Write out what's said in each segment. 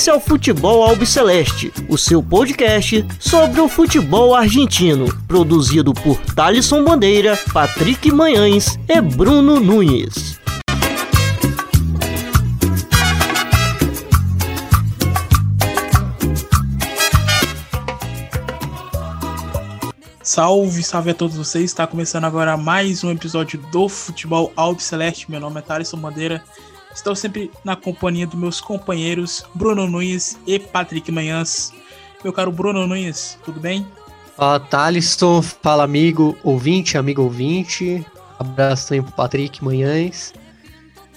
Esse é o Futebol Albiceleste, o seu podcast sobre o futebol argentino, produzido por Thalisson Bandeira, Patrick Manhães e Bruno Nunes. Salve, salve a todos vocês. Está começando agora mais um episódio do Futebol Albiceleste. Meu nome é Thalisson Bandeira. Estou sempre na companhia dos meus companheiros Bruno Nunes e Patrick Manhãs. Meu caro Bruno Nunes, tudo bem? Fala, Thalisson. Fala, amigo ouvinte, amigo ouvinte. Abraço também pro Patrick Manhãs.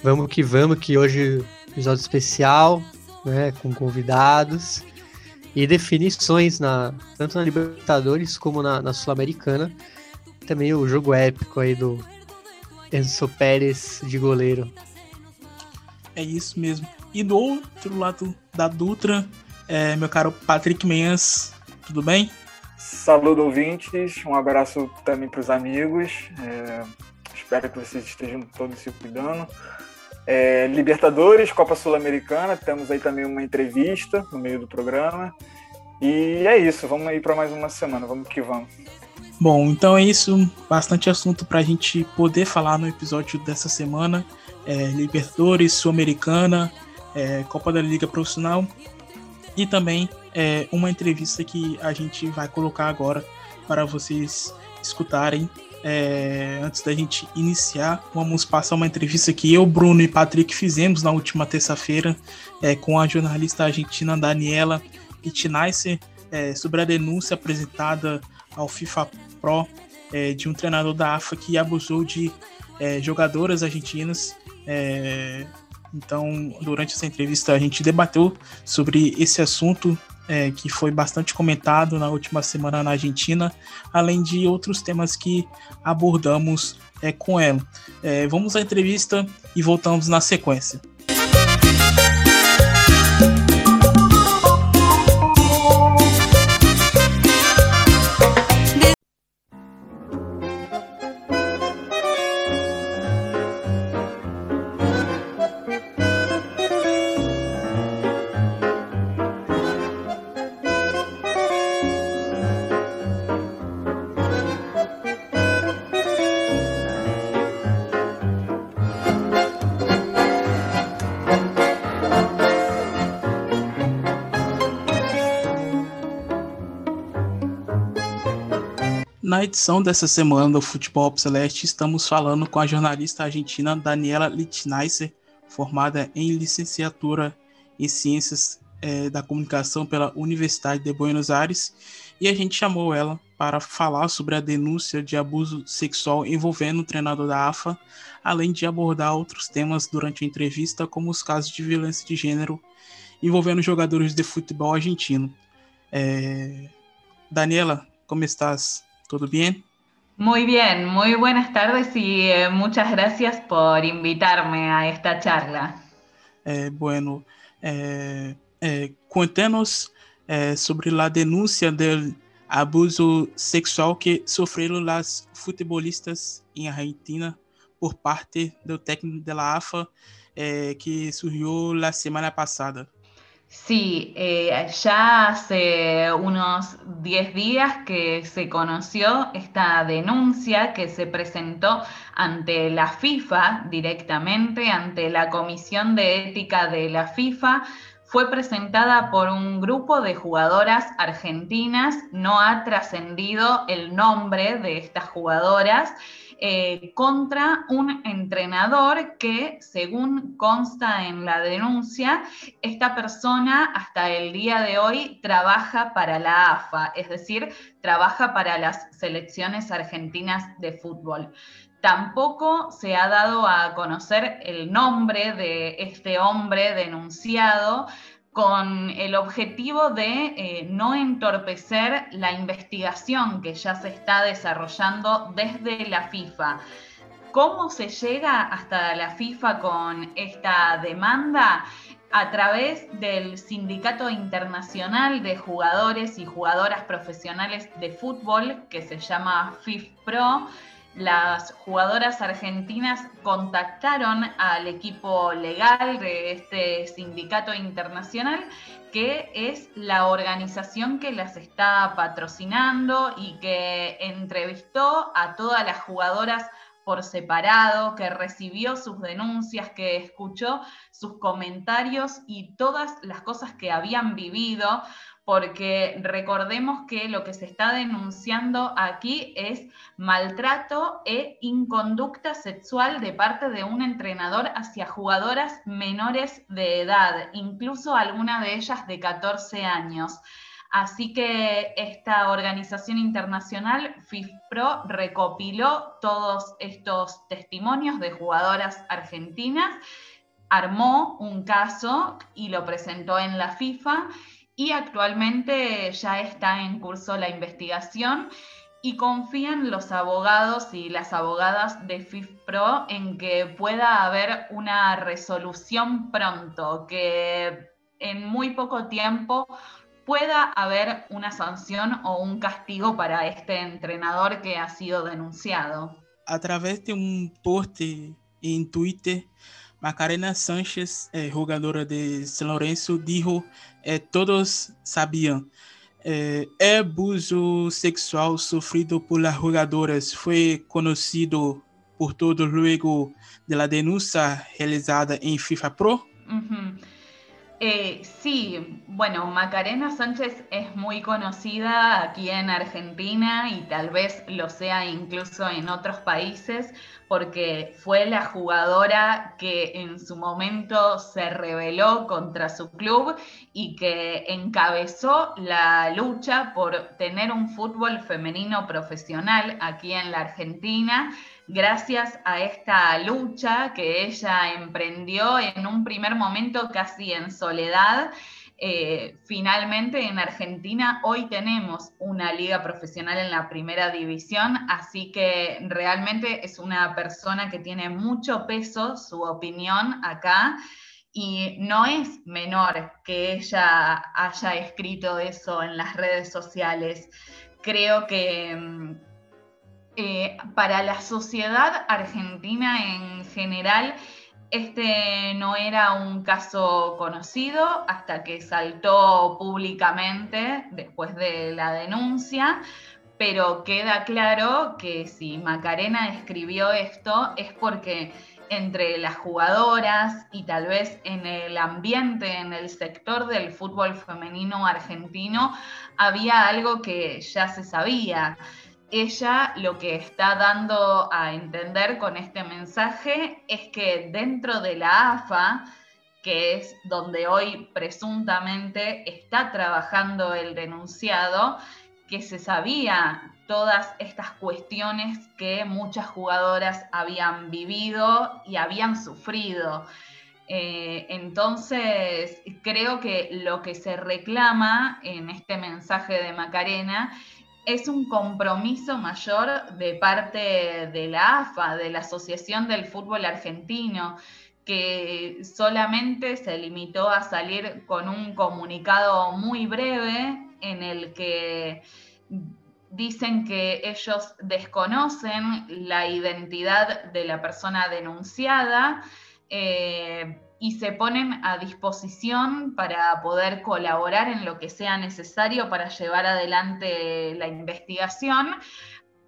Vamos que vamos, que hoje episódio especial, né, com convidados e definições na, tanto na Libertadores como na, na Sul-Americana. Também o jogo épico aí do Enzo Pérez de goleiro. É isso mesmo. E do outro lado da Dutra, é, meu caro Patrick Menhas, tudo bem? Saludo ouvintes, um abraço também para os amigos. É, espero que vocês estejam todos se cuidando. É, Libertadores, Copa Sul-Americana, temos aí também uma entrevista no meio do programa. E é isso, vamos aí para mais uma semana, vamos que vamos. Bom, então é isso, bastante assunto para a gente poder falar no episódio dessa semana. É, Libertadores, Sul-Americana, é, Copa da Liga Profissional e também é, uma entrevista que a gente vai colocar agora para vocês escutarem é, antes da gente iniciar, vamos passar uma entrevista que eu, Bruno e Patrick fizemos na última terça-feira é, com a jornalista argentina Daniela Itinaise é, sobre a denúncia apresentada ao FIFA Pro é, de um treinador da AFA que abusou de é, jogadoras argentinas. É, então, durante essa entrevista, a gente debateu sobre esse assunto é, que foi bastante comentado na última semana na Argentina, além de outros temas que abordamos é, com ela. É, vamos à entrevista e voltamos na sequência. Na edição dessa semana do Futebol Celeste, estamos falando com a jornalista argentina Daniela Littneisser, formada em licenciatura em Ciências é, da Comunicação pela Universidade de Buenos Aires, e a gente chamou ela para falar sobre a denúncia de abuso sexual envolvendo o treinador da AFA, além de abordar outros temas durante a entrevista, como os casos de violência de gênero envolvendo jogadores de futebol argentino. É... Daniela, como estás? ¿Todo bien? Muy bien, muy buenas tardes y eh, muchas gracias por invitarme a esta charla. Eh, bueno, eh, eh cuéntanos eh, sobre la denuncia del abuso sexual que sofreram las futebolistas em Argentina por parte do técnico da AFA eh, que surgiu la semana passada. Sí, eh, ya hace unos 10 días que se conoció esta denuncia que se presentó ante la FIFA directamente, ante la Comisión de Ética de la FIFA. Fue presentada por un grupo de jugadoras argentinas, no ha trascendido el nombre de estas jugadoras eh, contra un entrenador que, según consta en la denuncia, esta persona hasta el día de hoy trabaja para la AFA, es decir, trabaja para las selecciones argentinas de fútbol. Tampoco se ha dado a conocer el nombre de este hombre denunciado, con el objetivo de eh, no entorpecer la investigación que ya se está desarrollando desde la FIFA. ¿Cómo se llega hasta la FIFA con esta demanda? A través del Sindicato Internacional de Jugadores y Jugadoras Profesionales de Fútbol, que se llama FIFPRO, las jugadoras argentinas contactaron al equipo legal de este sindicato internacional, que es la organización que las está patrocinando y que entrevistó a todas las jugadoras por separado, que recibió sus denuncias, que escuchó sus comentarios y todas las cosas que habían vivido, porque recordemos que lo que se está denunciando aquí es maltrato e inconducta sexual de parte de un entrenador hacia jugadoras menores de edad, incluso alguna de ellas de 14 años. Así que esta organización internacional, FIFPRO, recopiló todos estos testimonios de jugadoras argentinas, armó un caso y lo presentó en la FIFA y actualmente ya está en curso la investigación y confían los abogados y las abogadas de FIFPRO en que pueda haber una resolución pronto, que en muy poco tiempo pueda haber una sanción o un castigo para este entrenador que ha sido denunciado. A través de un post en Twitter, Macarena Sánchez, eh, jugadora de San Lorenzo, dijo, eh, todos eh, el abuso sexual sufrido por las jugadoras fue conocido por todos luego de la denuncia realizada en FIFA Pro. Eh, sí, bueno, Macarena Sánchez es muy conocida aquí en Argentina y tal vez lo sea incluso en otros países porque fue la jugadora que en su momento se rebeló contra su club y que encabezó la lucha por tener un fútbol femenino profesional aquí en la Argentina gracias a esta lucha que ella emprendió en un primer momento casi en soledad. Eh, finalmente en Argentina hoy tenemos una liga profesional en la primera división, así que realmente es una persona que tiene mucho peso, su opinión acá, y no es menor que ella haya escrito eso en las redes sociales. Creo que mm, eh, para la sociedad argentina en general, este no era un caso conocido hasta que saltó públicamente después de la denuncia, pero queda claro que si Macarena escribió esto es porque entre las jugadoras y tal vez en el ambiente, en el sector del fútbol femenino argentino, había algo que ya se sabía ella lo que está dando a entender con este mensaje es que dentro de la AFA, que es donde hoy presuntamente está trabajando el denunciado, que se sabía todas estas cuestiones que muchas jugadoras habían vivido y habían sufrido. Eh, entonces, creo que lo que se reclama en este mensaje de Macarena es un compromiso mayor de parte de la AFA, de la Asociación del Fútbol Argentino, que solamente se limitó a salir con un comunicado muy breve en el que dicen que ellos desconocen la identidad de la persona denunciada. Eh, y se ponen a disposición para poder colaborar en lo que sea necesario para llevar adelante la investigación,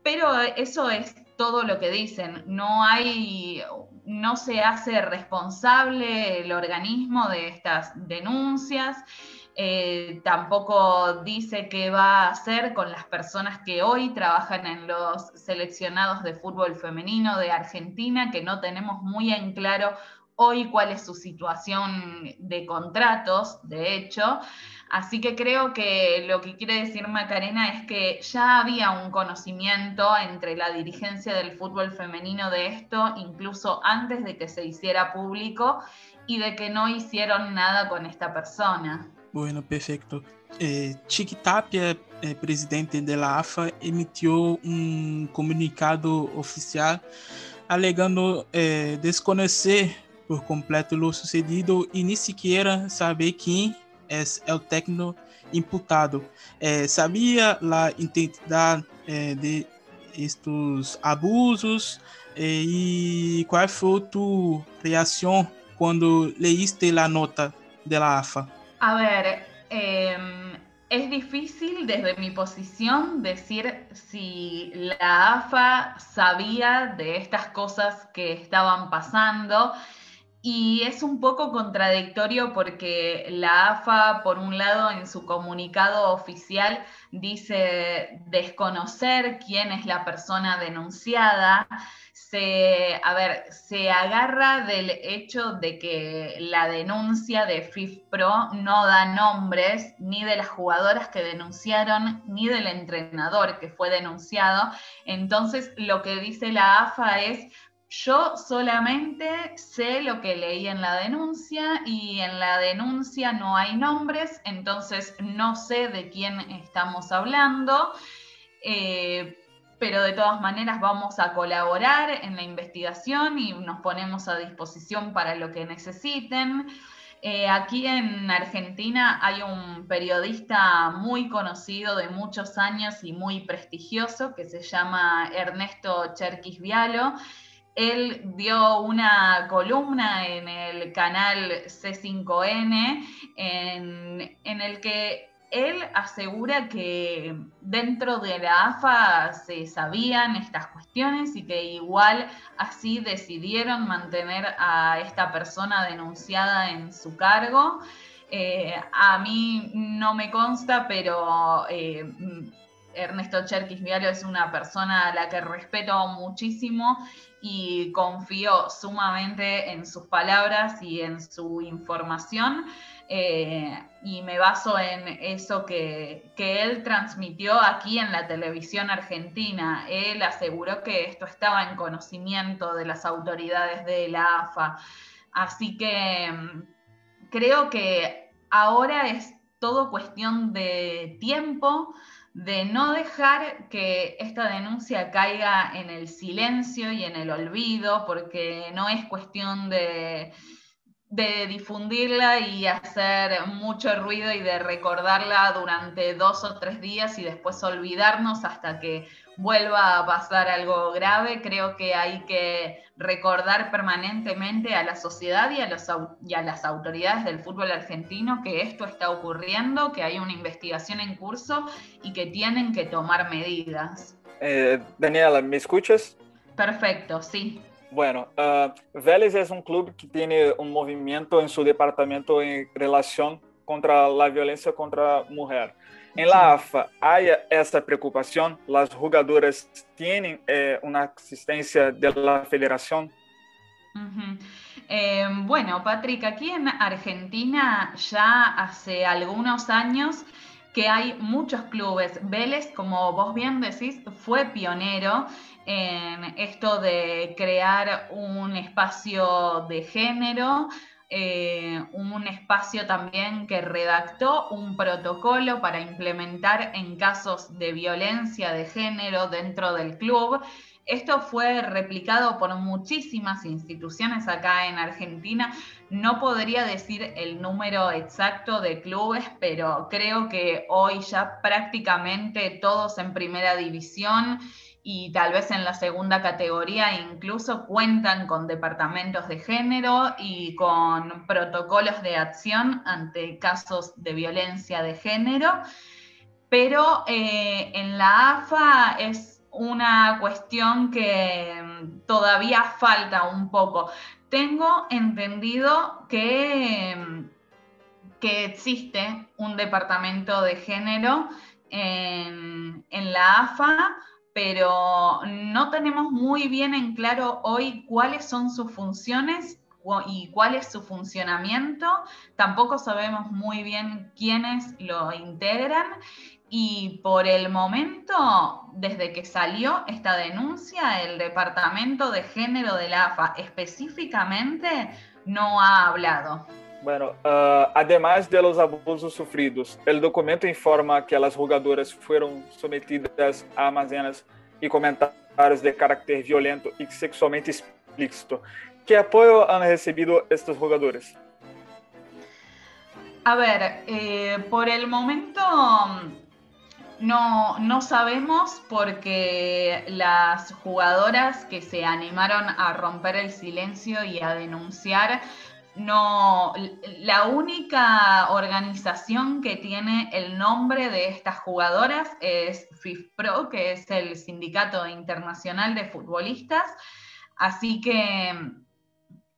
pero eso es todo lo que dicen. No hay, no se hace responsable el organismo de estas denuncias. Eh, tampoco dice qué va a hacer con las personas que hoy trabajan en los seleccionados de fútbol femenino de Argentina, que no tenemos muy en claro hoy cuál es su situación de contratos, de hecho. Así que creo que lo que quiere decir Macarena es que ya había un conocimiento entre la dirigencia del fútbol femenino de esto, incluso antes de que se hiciera público, y de que no hicieron nada con esta persona. Bueno, perfecto. Eh, Chiqui Tapia, eh, presidente de la AFA, emitió un comunicado oficial alegando eh, desconocer por completo lo sucedido e nem sequer saber quem é o técnico imputado. Eh, sabia a identidade eh, de estes abusos eh, e qual foi tua reação quando leíste a nota da AFA? A ver, eh, es difícil desde mi posición decir si la AFA sabía de estas cosas que estaban pasando y es un poco contradictorio porque la AFA, por un lado, en su comunicado oficial dice desconocer quién es la persona denunciada. Se, a ver, se agarra del hecho de que la denuncia de FIFPro no da nombres ni de las jugadoras que denunciaron ni del entrenador que fue denunciado. Entonces, lo que dice la AFA es yo solamente sé lo que leí en la denuncia y en la denuncia no hay nombres, entonces no sé de quién estamos hablando, eh, pero de todas maneras vamos a colaborar en la investigación y nos ponemos a disposición para lo que necesiten. Eh, aquí en Argentina hay un periodista muy conocido de muchos años y muy prestigioso que se llama Ernesto Cherquis Vialo él dio una columna en el canal C5N en, el que él asegura que dentro de la AFA se sabían estas cuestiones y que igual así decidieron mantener a esta persona denunciada en su cargo. Eh, a mí no me consta, pero eh, Ernesto Cherkis Vialo es una persona a la que respeto muchísimo y confío sumamente en sus palabras y en su información. Eh, y me baso en eso que, que, él transmitió aquí en la televisión argentina. Él aseguró que esto estaba en conocimiento de las autoridades de la AFA. Así que mm, creo que ahora es todo cuestión de tiempo de no dejar que esta denuncia caiga en el silencio y en el olvido, porque no es cuestión de, de difundirla y hacer mucho ruido y de recordarla durante dos o tres días y después olvidarnos hasta que vuelva a pasar algo grave. Creo que hay que recordar permanentemente a la sociedad y a, los, y a las autoridades del fútbol argentino que esto está ocurriendo, que hay una investigación en curso y que tienen que tomar medidas. Eh, Daniela, ¿me escuchas? Perfecto, sí. Bueno, uh, Vélez es un club que tiene un movimiento en su departamento en relación contra la violencia contra mujer. En la AFA hay esa preocupación, las jugadoras tienen eh, una asistencia de la federación. Uh -huh. eh, bueno, Patrick, aquí en Argentina ya hace algunos años que hay muchos clubes. Vélez, como vos bien decís, fue pionero en esto de crear un espacio de género, eh, un espacio también que redactó un protocolo para implementar en casos de violencia de género dentro del club. Esto fue replicado por muchísimas instituciones acá en Argentina. No podría decir el número exacto de clubes, pero creo que hoy ya prácticamente todos en primera división y tal vez en la segunda categoría incluso cuentan con departamentos de género y con protocolos de acción ante casos de violencia de género, pero eh, en la AFA es una cuestión que mm, todavía falta un poco. Tengo entendido que, mm, que existe un departamento de género en, en la AFA, pero no tenemos muy bien en claro hoy cuáles son sus funciones y cuál es su funcionamiento. Tampoco sabemos muy bien quiénes lo integran. Y por el momento, desde que salió esta denuncia, el Departamento de Género de la AFA específicamente no ha hablado. Bueno, uh, además de los abusos sufridos, el documento informa que las jugadoras fueron sometidas a almacenas y comentarios de carácter violento y sexualmente explícito. ¿Qué apoyo han recibido estos jugadores? A ver, eh, por el momento no, no sabemos porque las jugadoras que se animaron a romper el silencio y a denunciar no, la única organización que tiene el nombre de estas jugadoras es FIFPRO, que es el Sindicato Internacional de Futbolistas. Así que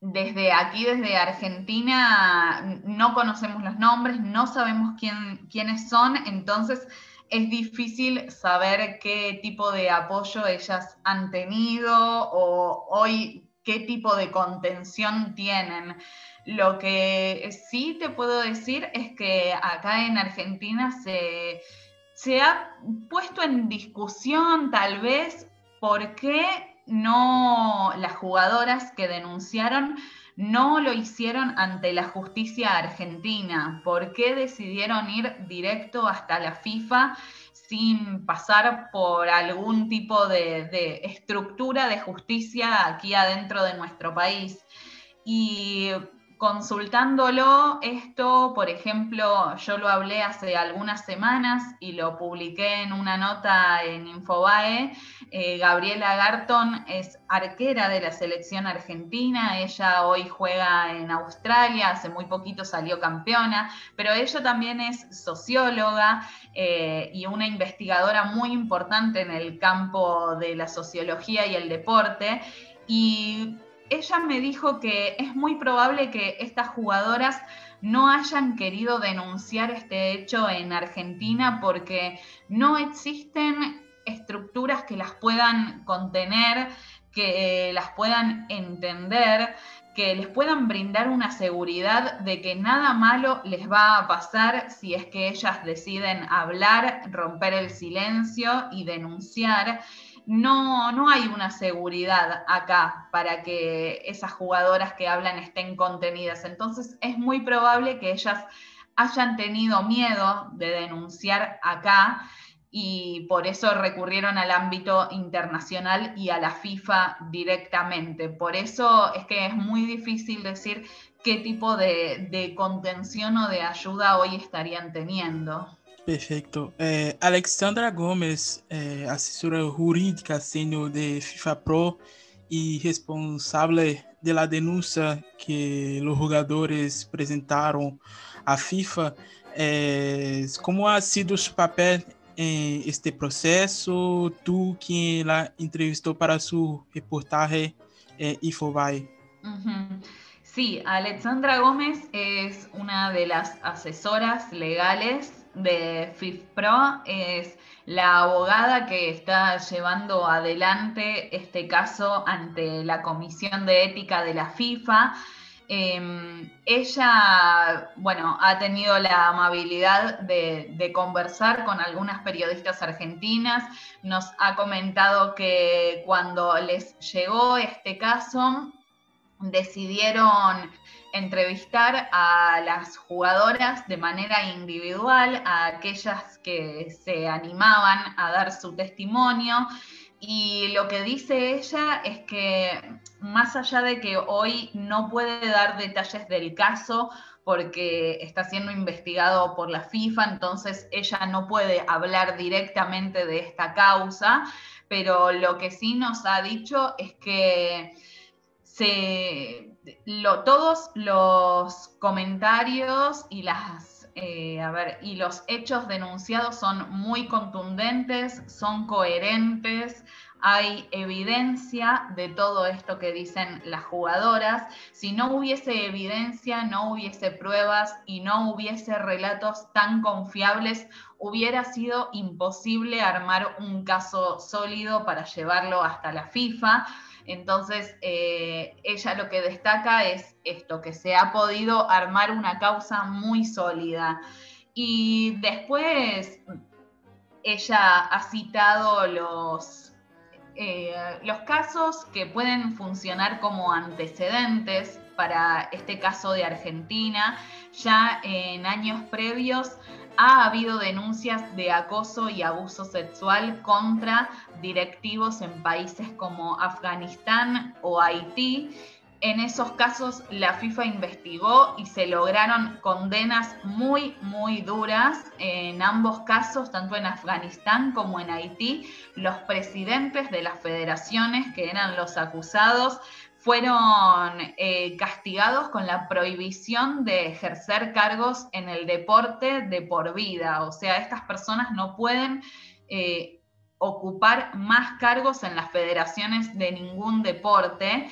desde aquí, desde Argentina, no conocemos los nombres, no sabemos quién, quiénes son, entonces es difícil saber qué tipo de apoyo ellas han tenido o hoy qué tipo de contención tienen. Lo que sí te puedo decir es que acá en Argentina se, se ha puesto en discusión tal vez por qué no las jugadoras que denunciaron no lo hicieron ante la justicia argentina? ¿Por qué decidieron ir directo hasta la FIFA sin pasar por algún tipo de, estructura de justicia aquí adentro de nuestro país? Y consultándolo, esto, por ejemplo, yo lo hablé hace algunas semanas y lo publiqué en una nota en Infobae. Eh, Gabriela Garton es arquera de la selección argentina, ella hoy juega en Australia, hace muy poquito salió campeona, pero ella también es socióloga eh, y una investigadora muy importante en el campo de la sociología y el deporte. Y ella me dijo que es muy probable que estas jugadoras no hayan querido denunciar este hecho en Argentina porque no existen estructuras que las puedan contener, que las puedan entender, que les puedan brindar una seguridad de que nada malo les va a pasar si es que ellas deciden hablar, romper el silencio y denunciar no, no hay una seguridad acá para que esas jugadoras que hablan estén contenidas. Entonces es muy probable que ellas hayan tenido miedo de denunciar acá y por eso recurrieron al ámbito internacional y a la FIFA directamente. Por eso es que es muy difícil decir qué tipo de, de contención o de ayuda hoy estarían teniendo. Perfeito. É, Alexandra Gomes, é, assessora jurídica sênior de FIFA Pro e responsável pela denúncia que os jogadores apresentaram à FIFA, é, como ha sido seu papel em este processo? Tu que ela entrevistou para sua reportagem é, Infobay. Uhum. Sí, Alexandra Gómez es una de las asesoras legales de FIFPRO es la abogada que está llevando adelante este caso ante la Comisión de Ética de la FIFA. Em, ella, bueno, ha tenido la amabilidad de, de, conversar con algunas periodistas argentinas, nos ha comentado que cuando les llegó este caso, decidieron entrevistar a las jugadoras de manera individual, a aquellas que se animaban a dar su testimonio. Y lo que dice ella es que más allá de que hoy no puede dar detalles del caso porque está siendo investigado por la FIFA, entonces ella no puede hablar directamente de esta causa, pero lo que sí nos ha dicho es que se, todos los comentarios eh, y los hechos denunciados son muy contundentes, son coherentes, hay evidencia de todo esto que dicen las jugadoras. Si no hubiese evidencia, no hubiese pruebas y no hubiese relatos tan confiables, hubiera sido imposible armar un caso sólido para llevarlo hasta la FIFA. Entonces, eh, ella lo que destaca es esto, que se ha podido armar una causa muy sólida. Y después, ella ha citado los, eh, los casos que pueden funcionar como antecedentes para este caso de Argentina. Ya en años previos ha habido denuncias de acoso y abuso sexual contra directivos en países como Afganistán o Haití En esos casos la FIFA investigó y se lograron condenas muy, muy duras. En ambos casos, tanto en Afganistán como en Haití, los presidentes de las federaciones, que eran los acusados, fueron eh, castigados con la prohibición de ejercer cargos en el deporte de por vida. O sea, estas personas no pueden eh, ocupar más cargos en las federaciones de ningún deporte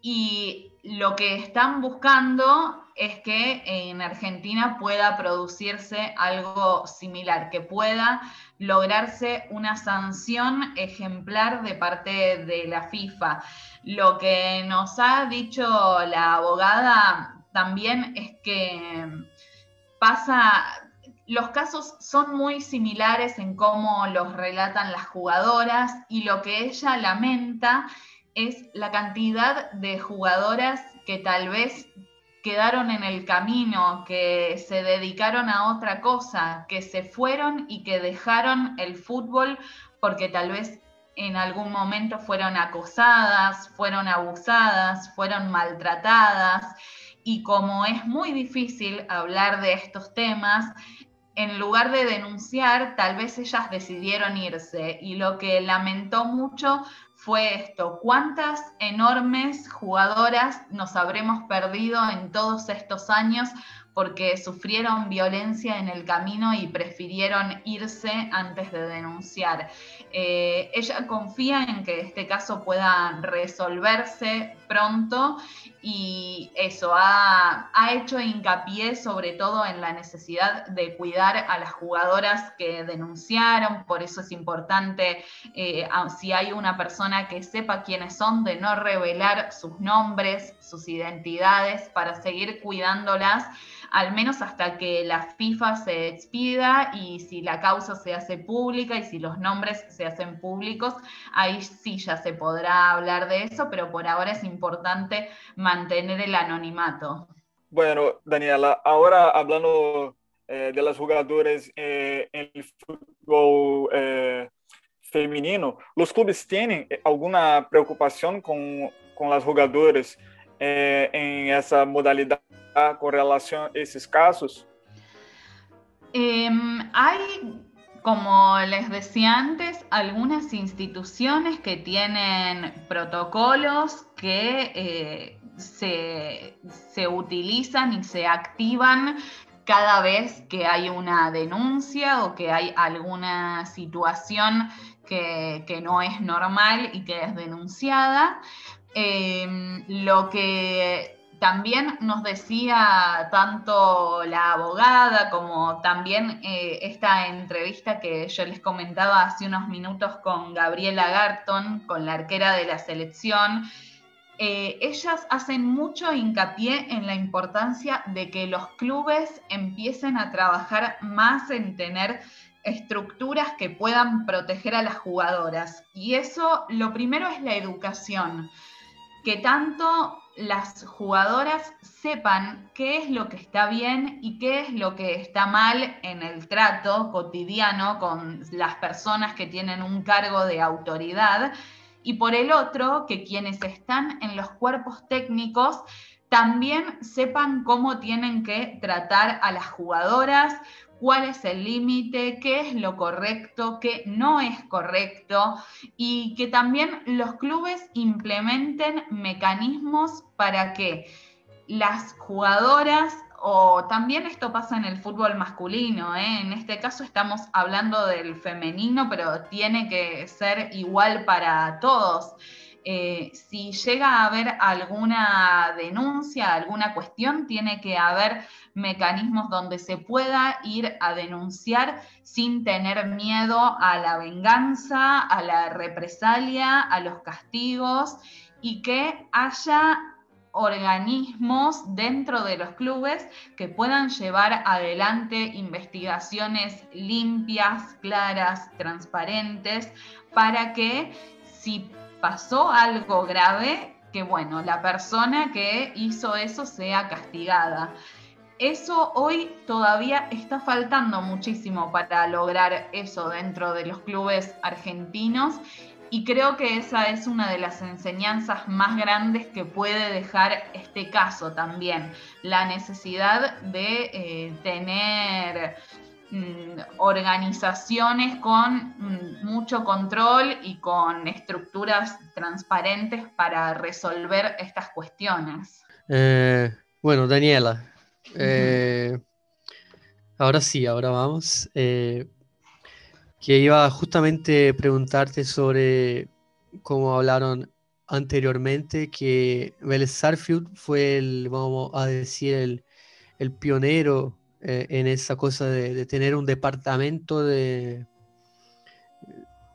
y lo que están buscando es que en Argentina pueda producirse algo similar, que pueda lograrse una sanción ejemplar de parte de la FIFA. Lo que nos ha dicho la abogada también es que pasa, los casos son muy similares en cómo los relatan las jugadoras y lo que ella lamenta es la cantidad de jugadoras que tal vez quedaron en el camino, que se dedicaron a otra cosa, que se fueron y que dejaron el fútbol porque tal vez en algún momento fueron acosadas, fueron abusadas, fueron maltratadas. Y como es muy difícil hablar de estos temas, en lugar de denunciar, tal vez ellas decidieron irse. Y lo que lamentó mucho fue esto, cuántas enormes jugadoras nos habremos perdido en todos estos años porque sufrieron violencia en el camino y prefirieron irse antes de denunciar. Eh, ella confía en que este caso pueda resolverse pronto y eso ha, hecho hincapié sobre todo en la necesidad de cuidar a las jugadoras que denunciaron, por eso es importante eh, si hay una persona que sepa quiénes son, de no revelar sus nombres, sus identidades, para seguir cuidándolas al menos hasta que la FIFA se expida y si la causa se hace pública y si los nombres se hacen públicos, ahí sí ya se podrá hablar de eso, pero por ahora es importante mantener el anonimato. Bueno, Daniela, ahora hablando eh, de las jugadoras eh, en el fútbol eh, femenino, ¿los clubes tienen alguna preocupación con, con las jugadoras en esa modalidad con relación a esos casos? Em, hay, como les decía antes, algunas instituciones que tienen protocolos que eh, se, se utilizan y se activan cada vez que hay una denuncia o que hay alguna situación que, que, no es normal y que es denunciada. Em, lo que también nos decía tanto la abogada como también eh, esta entrevista que yo les comentaba hace unos minutos con Gabriela Garton, con la arquera de la selección, eh, ellas hacen mucho hincapié en la importancia de que los clubes empiecen a trabajar más en tener estructuras que puedan proteger a las jugadoras. Y eso, lo primero es la educación, que tanto las jugadoras sepan qué es lo que está bien y qué es lo que está mal en el trato cotidiano con las personas que tienen un cargo de autoridad. Y por el otro, que quienes están en los cuerpos técnicos también sepan cómo tienen que tratar a las jugadoras, cuál es el límite, qué es lo correcto, qué no es correcto y que también los clubes implementen mecanismos para que las jugadoras o también esto pasa en el fútbol masculino, ¿eh? en este caso estamos hablando del femenino, pero tiene que ser igual para todos. Eh, si llega a haber alguna denuncia, alguna cuestión, tiene que haber mecanismos donde se pueda ir a denunciar sin tener miedo a la venganza, a la represalia, a los castigos y que haya organismos dentro de los clubes que puedan llevar adelante investigaciones limpias, claras, transparentes, para que si pasó algo grave, que bueno, la persona que hizo eso sea castigada. Eso hoy todavía está faltando muchísimo para lograr eso dentro de los clubes argentinos y creo que esa es una de las enseñanzas más grandes que puede dejar este caso también, la necesidad de eh, tener organizaciones con mm, mucho control y con estructuras transparentes para resolver estas cuestiones. Eh, bueno, Daniela, eh, ahora sí, ahora vamos que iba justamente a preguntarte sobre cómo hablaron anteriormente, que Vélez Sarfield fue el, vamos a decir, el, pionero eh, en esa cosa de, tener un departamento de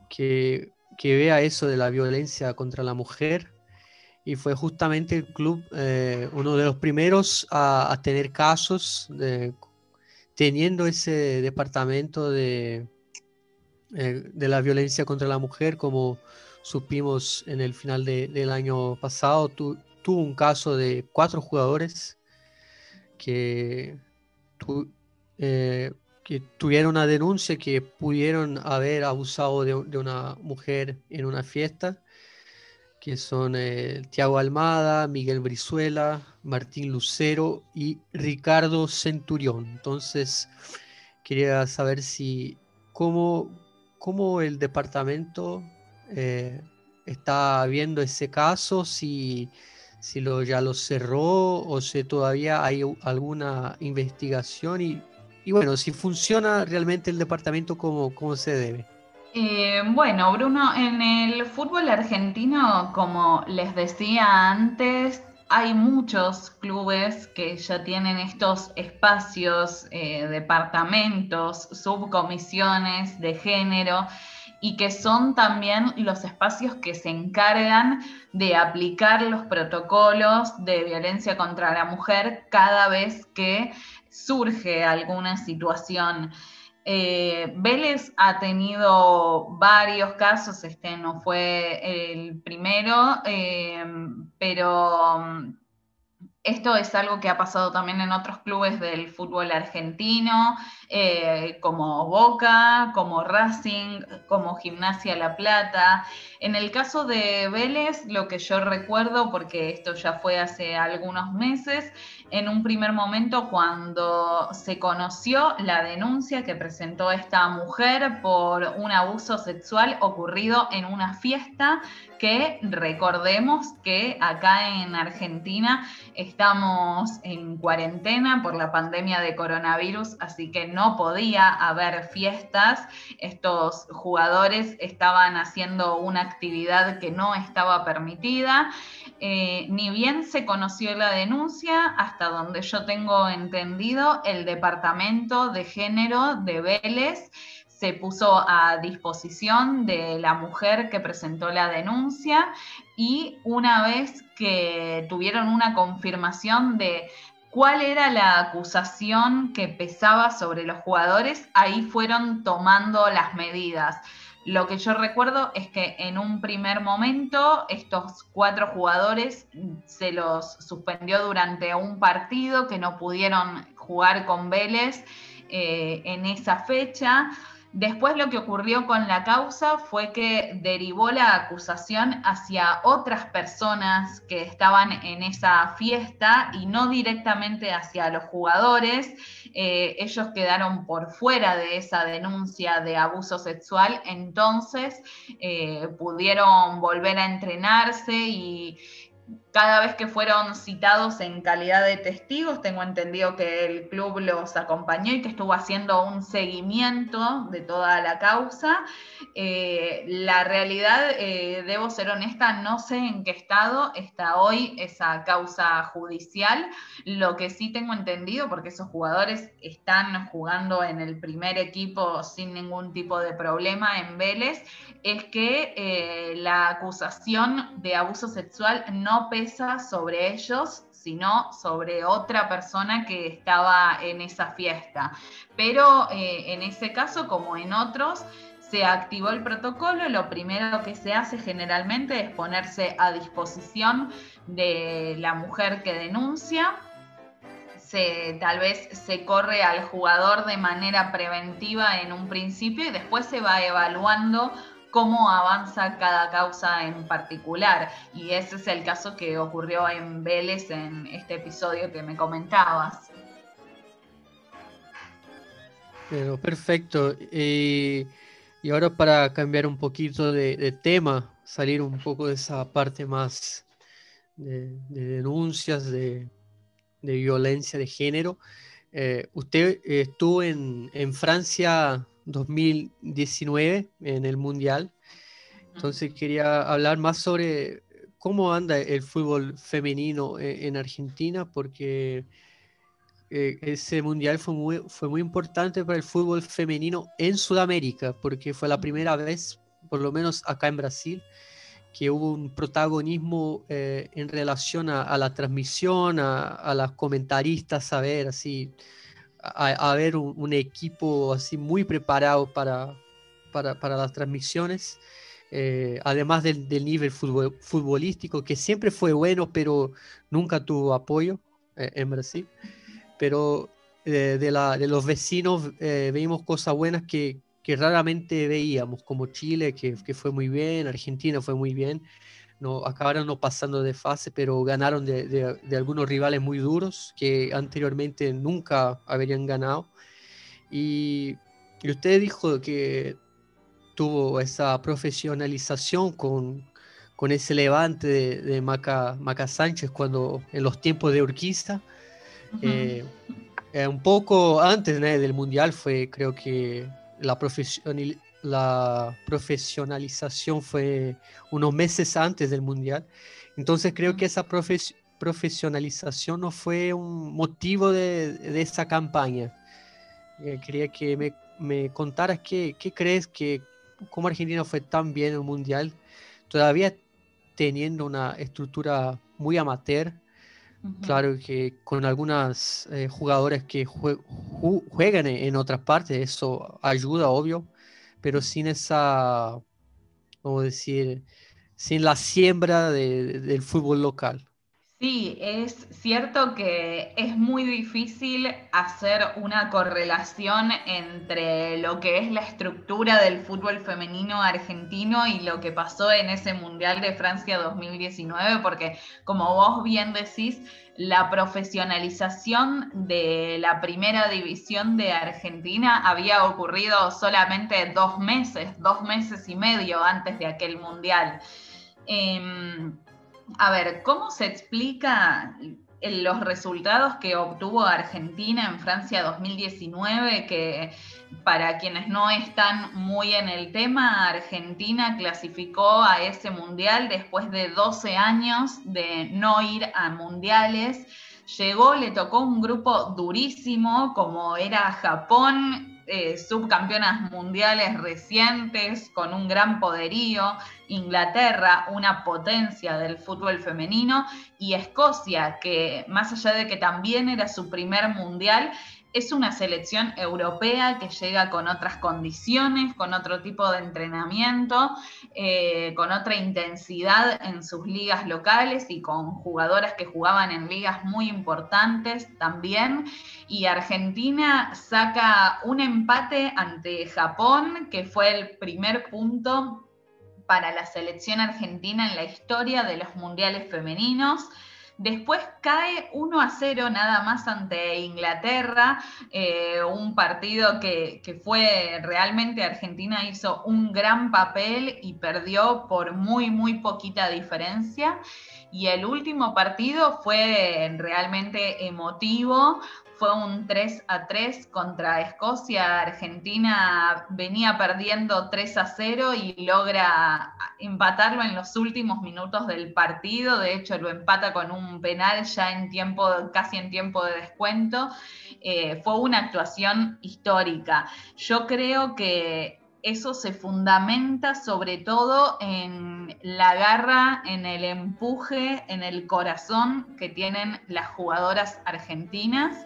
que, vea eso de la violencia contra la mujer. Y fue justamente el club eh, uno de los primeros a, tener casos de, teniendo ese departamento de, eh, de la violencia contra la mujer, como supimos en el final del año pasado, tuvo un caso de cuatro jugadores que, eh, que tuvieron una denuncia que pudieron haber abusado de, una mujer en una fiesta, que son eh, Tiago Almada, Miguel Brizuela, Martín Lucero y Ricardo Centurión. Entonces, quería saber si cómo, cómo el departamento eh, está viendo ese caso, si, si lo, ya lo cerró o si todavía hay alguna investigación y, bueno, si funciona realmente el departamento como, como se debe. Eh, bueno, Bruno, en el fútbol argentino, como les decía antes, hay muchos clubes que ya tienen estos espacios, eh, departamentos, subcomisiones de género y que son también los espacios que se encargan de aplicar los protocolos de violencia contra la mujer cada vez que surge alguna situación. Eh, Vélez ha tenido varios casos, este no fue el primero, eh, pero mm, esto es algo que ha pasado también en otros clubes del fútbol argentino, eh, como Boca, como Racing, como Gimnasia La Plata. En el caso de Vélez, lo que yo recuerdo, porque esto ya fue hace algunos meses, en un primer momento cuando se conoció la denuncia que presentó esta mujer por un abuso sexual ocurrido en una fiesta que recordemos que acá en Argentina estamos en cuarentena por la pandemia de coronavirus, así que no podía haber fiestas. Estos jugadores estaban haciendo una actividad que no estaba permitida. Eh, ni bien se conoció la denuncia, hasta donde yo tengo entendido, el Departamento de Género de Vélez se puso a disposición de la mujer que presentó la denuncia y una vez que tuvieron una confirmación de cuál era la acusación que pesaba sobre los jugadores, ahí fueron tomando las medidas. Lo que yo recuerdo es que en un primer momento estos cuatro jugadores se los suspendió durante un partido que no pudieron jugar con Vélez eh, en esa fecha. Después lo que ocurrió con la causa fue que derivó la acusación hacia otras personas que estaban en esa fiesta y no directamente hacia los jugadores. Eh, ellos quedaron por fuera de esa denuncia de abuso sexual, entonces eh, pudieron volver a entrenarse y cada vez que fueron citados en calidad de testigos, tengo entendido que el club los acompañó y que estuvo haciendo un seguimiento de toda la causa. Eh, la realidad, eh, debo ser honesta, no sé en qué estado está hoy esa causa judicial. Lo que sí tengo entendido, porque esos jugadores están jugando en el primer equipo sin ningún tipo de problema en Vélez, es que eh, la acusación de abuso sexual no sobre ellos, sino sobre otra persona que estaba en esa fiesta. Pero eh, en ese caso, como en otros, se activó el protocolo, lo primero que se hace generalmente es ponerse a disposición de la mujer que denuncia. Se, tal vez se corre al jugador de manera preventiva en un principio y después se va evaluando cómo avanza cada causa en particular. Y ese es el caso que ocurrió en Vélez en este episodio que me comentabas. Pero perfecto. y ahora para cambiar un poquito de, tema, salir un poco de esa parte más de, denuncias, de, violencia de género. Eh, usted estuvo en, en Francia 2019 en el Mundial. Entonces quería hablar más sobre cómo anda el fútbol femenino e-, en, Argentina, porque eh, ese Mundial fue muy, fue muy importante para el fútbol femenino en Sudamérica, porque fue la primera vez, por lo menos acá en Brasil, que hubo un protagonismo eh, en relación a, la transmisión, a, a las comentaristas, a ver, así, a, ver un, equipo así muy preparado para, para, las transmisiones. Eh, además del, nivel futbolístico, que siempre fue bueno, pero nunca tuvo apoyo eh, en Brasil. Pero eh, de, la, de, los vecinos vimos cosas buenas que, que, raramente veíamos, como Chile, que, que, fue muy bien, Argentina fue muy bien no, acabaron no pasando de fase, pero ganaron de, de, algunos rivales muy duros que anteriormente nunca habrían ganado. Y, y usted dijo que tuvo esa profesionalización con, con ese levante de, de Maca, Maca, Sánchez cuando en los tiempos de Urquiza. Eh, eh, un poco antes del Mundial fue creo que la profesionalización la profesionalización fue unos meses antes del Mundial. Entonces creo que esa profesionalización no fue un motivo de, esa campaña. Eh, quería que me, me contaras qué, crees que, cómo Argentina fue tan bien en el Mundial, todavía teniendo una estructura muy amateur. Claro que con algunas eh, jugadores que juegan en otras partes, eso ayuda, obvio, pero sin esa, ¿cómo decir? Sin la siembra del fútbol local. Sí, es cierto que es muy difícil hacer una correlación entre lo que es la estructura del fútbol femenino argentino y lo que pasó en ese Mundial de Francia 2019, porque como vos bien decís, la profesionalización de la primera división de Argentina había ocurrido solamente dos meses, dos meses y medio antes de aquel Mundial. Em, a ver, ¿cómo se explica los resultados que obtuvo Argentina en Francia 2019? Que para quienes no están muy en el tema, Argentina clasificó a ese mundial después de 12 años de no ir a mundiales. Llegó, le tocó un grupo durísimo como era Japón, eh, subcampeonas mundiales recientes con un gran poderío, Inglaterra, una potencia del fútbol femenino, y Escocia, que más allá de que también era su primer mundial, es una selección europea que llega con otras condiciones, con otro tipo de entrenamiento, eh, con otra intensidad en sus ligas locales y con jugadoras que jugaban en ligas muy importantes también. Y Argentina saca un empate ante Japón, que fue el primer punto para la selección argentina en la historia de los mundiales femeninos. Después cae 1 a 0 nada más ante Inglaterra, eh, un partido que, que, fue realmente Argentina hizo un gran papel y perdió por muy, muy poquita diferencia. Y el último partido fue realmente emotivo, fue un 3 a 3 contra Escocia. Argentina venía perdiendo 3 a 0 y logra empatarlo en los últimos minutos del partido. De hecho, lo empata con un penal ya en tiempo, casi en tiempo de descuento. Eh, fue una actuación histórica. Yo creo que eso se fundamenta sobre todo en la garra, en el empuje, en el corazón que tienen las jugadoras argentinas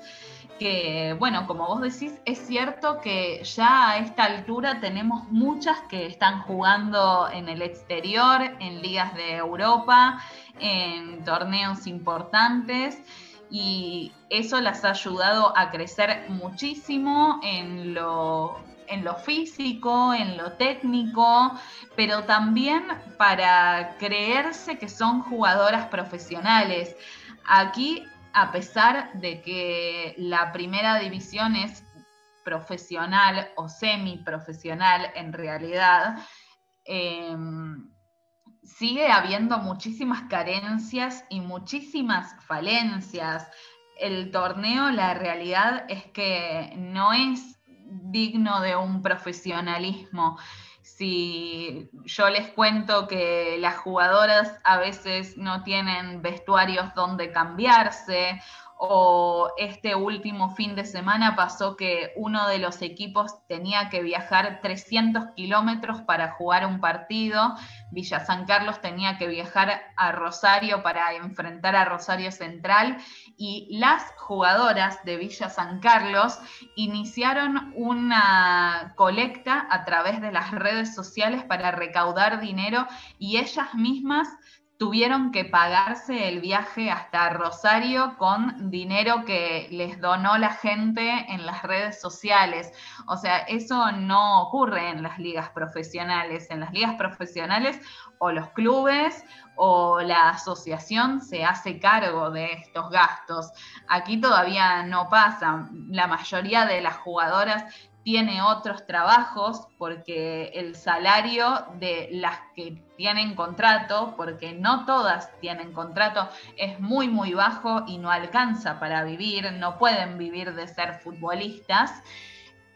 que, bueno, como vos decís, es cierto que ya a esta altura tenemos muchas que están jugando en el exterior, en ligas de Europa, en torneos importantes y eso las ha ayudado a crecer muchísimo en lo en lo físico, en lo técnico, pero también para creerse que son jugadoras profesionales. Aquí, a pesar de que la primera división es profesional o semiprofesional en realidad, em, sigue habiendo muchísimas carencias y muchísimas falencias. El torneo, la realidad es que no es digno de un profesionalismo. Si yo les cuento que las jugadoras a veces no tienen vestuarios donde cambiarse o este último fin de semana pasó que uno de los equipos tenía que viajar 300 kilómetros para jugar un partido, Villa San Carlos tenía que viajar a Rosario para enfrentar a Rosario Central. Y las jugadoras de Villa San Carlos iniciaron una colecta a través de las redes sociales para recaudar dinero y ellas mismas tuvieron que pagarse el viaje hasta Rosario con dinero que les donó la gente en las redes sociales. O sea, eso no ocurre en las ligas profesionales. En las ligas profesionales o los clubes o la asociación se hace cargo de estos gastos. Aquí todavía no pasa. La mayoría de las jugadoras tiene otros trabajos porque el salario de las que tienen contrato, porque no todas tienen contrato, es muy, muy bajo y no alcanza para vivir, no pueden vivir de ser futbolistas.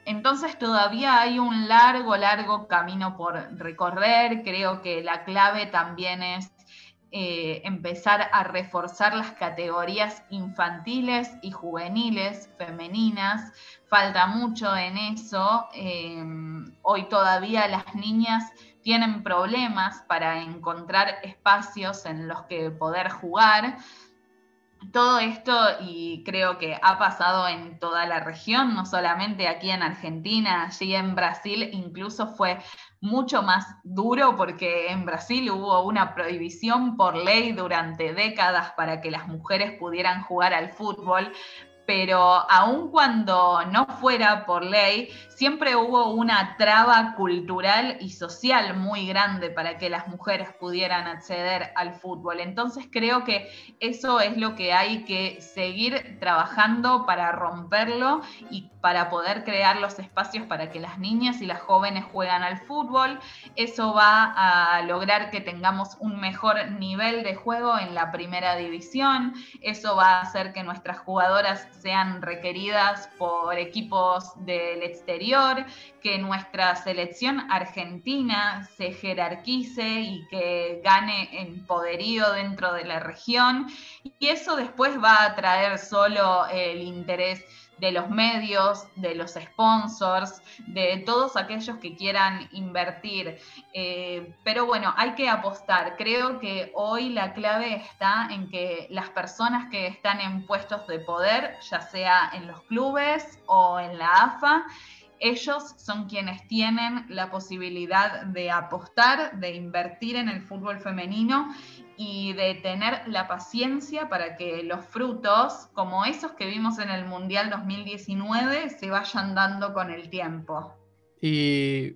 Entonces todavía hay un largo, largo camino por recorrer. Creo que la clave también es eh, empezar a reforzar las categorías infantiles y juveniles femeninas. Falta mucho en eso. Eh, hoy todavía las niñas tienen problemas para encontrar espacios en los que poder jugar todo esto, y creo que ha pasado en toda la región, no solamente aquí en Argentina, allí en Brasil incluso fue mucho más duro porque en Brasil hubo una prohibición por ley durante décadas para que las mujeres pudieran jugar al fútbol, pero aun cuando no fuera por ley, siempre hubo una traba cultural y social muy grande para que las mujeres pudieran acceder al fútbol. Entonces creo que eso es lo que hay que seguir trabajando para romperlo y para poder crear los espacios para que las niñas y las jóvenes juegan al fútbol. Eso va a lograr que tengamos un mejor nivel de juego en la primera división. Eso va a hacer que nuestras jugadoras sean requeridas por equipos del exterior, que nuestra selección argentina se jerarquice y que gane en poderío dentro de la región. Y eso después va a traer solo el interés de los medios, de los sponsors, de todos aquellos que quieran invertir. Eh, pero bueno, hay que apostar. Creo que hoy la clave está en que las personas que están en puestos de poder, ya sea en los clubes o en la AFA, ellos son quienes tienen la posibilidad de apostar, de invertir en el fútbol femenino y de tener la paciencia para que los frutos, como esos que vimos en el Mundial 2019, se vayan dando con el tiempo. Y,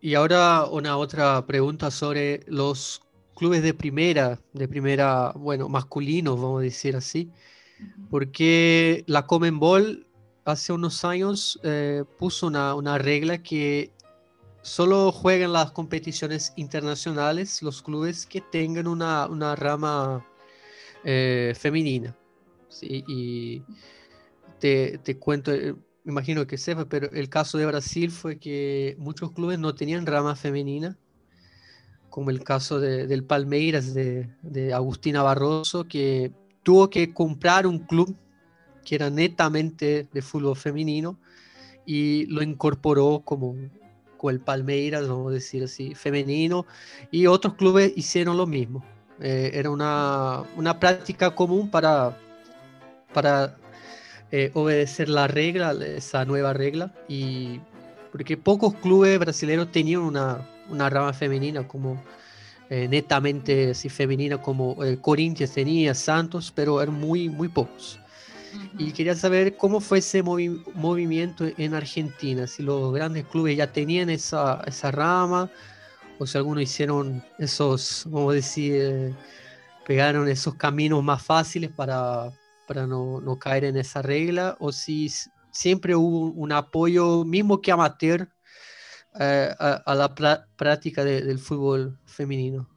y ahora una otra pregunta sobre los clubes de primera, de primera, bueno, masculinos, vamos a decir así, porque la Comenbol hace unos años eh, puso una, una regla que solo juegan las competiciones internacionales los clubes que tengan una, una rama eh, femenina. Y te, te cuento, eh, imagino que sepa, pero el caso de Brasil fue que muchos clubes no tenían rama femenina, como el caso de, del Palmeiras de, de Agustina Barroso, que tuvo que comprar un club que era netamente de fútbol femenino y lo incorporó como con el Palmeiras, vamos a decir así, femenino, y otros clubes hicieron lo mismo. Eh, era una, una, práctica común para, para eh, obedecer la regla, esa nueva regla, y porque pocos clubes brasileños tenían una, una rama femenina como eh, netamente así femenina como Corinthians tenía, Santos, pero eran muy, muy pocos. Y quería saber cómo fue ese movimiento en Argentina, si los grandes clubes ya tenían esa, esa rama o si algunos hicieron esos, vamos a decir, eh, pegaron esos caminos más fáciles para, para no, no, caer en esa regla, o si siempre hubo un apoyo, mismo que amateur, eh, a, la práctica del fútbol femenino,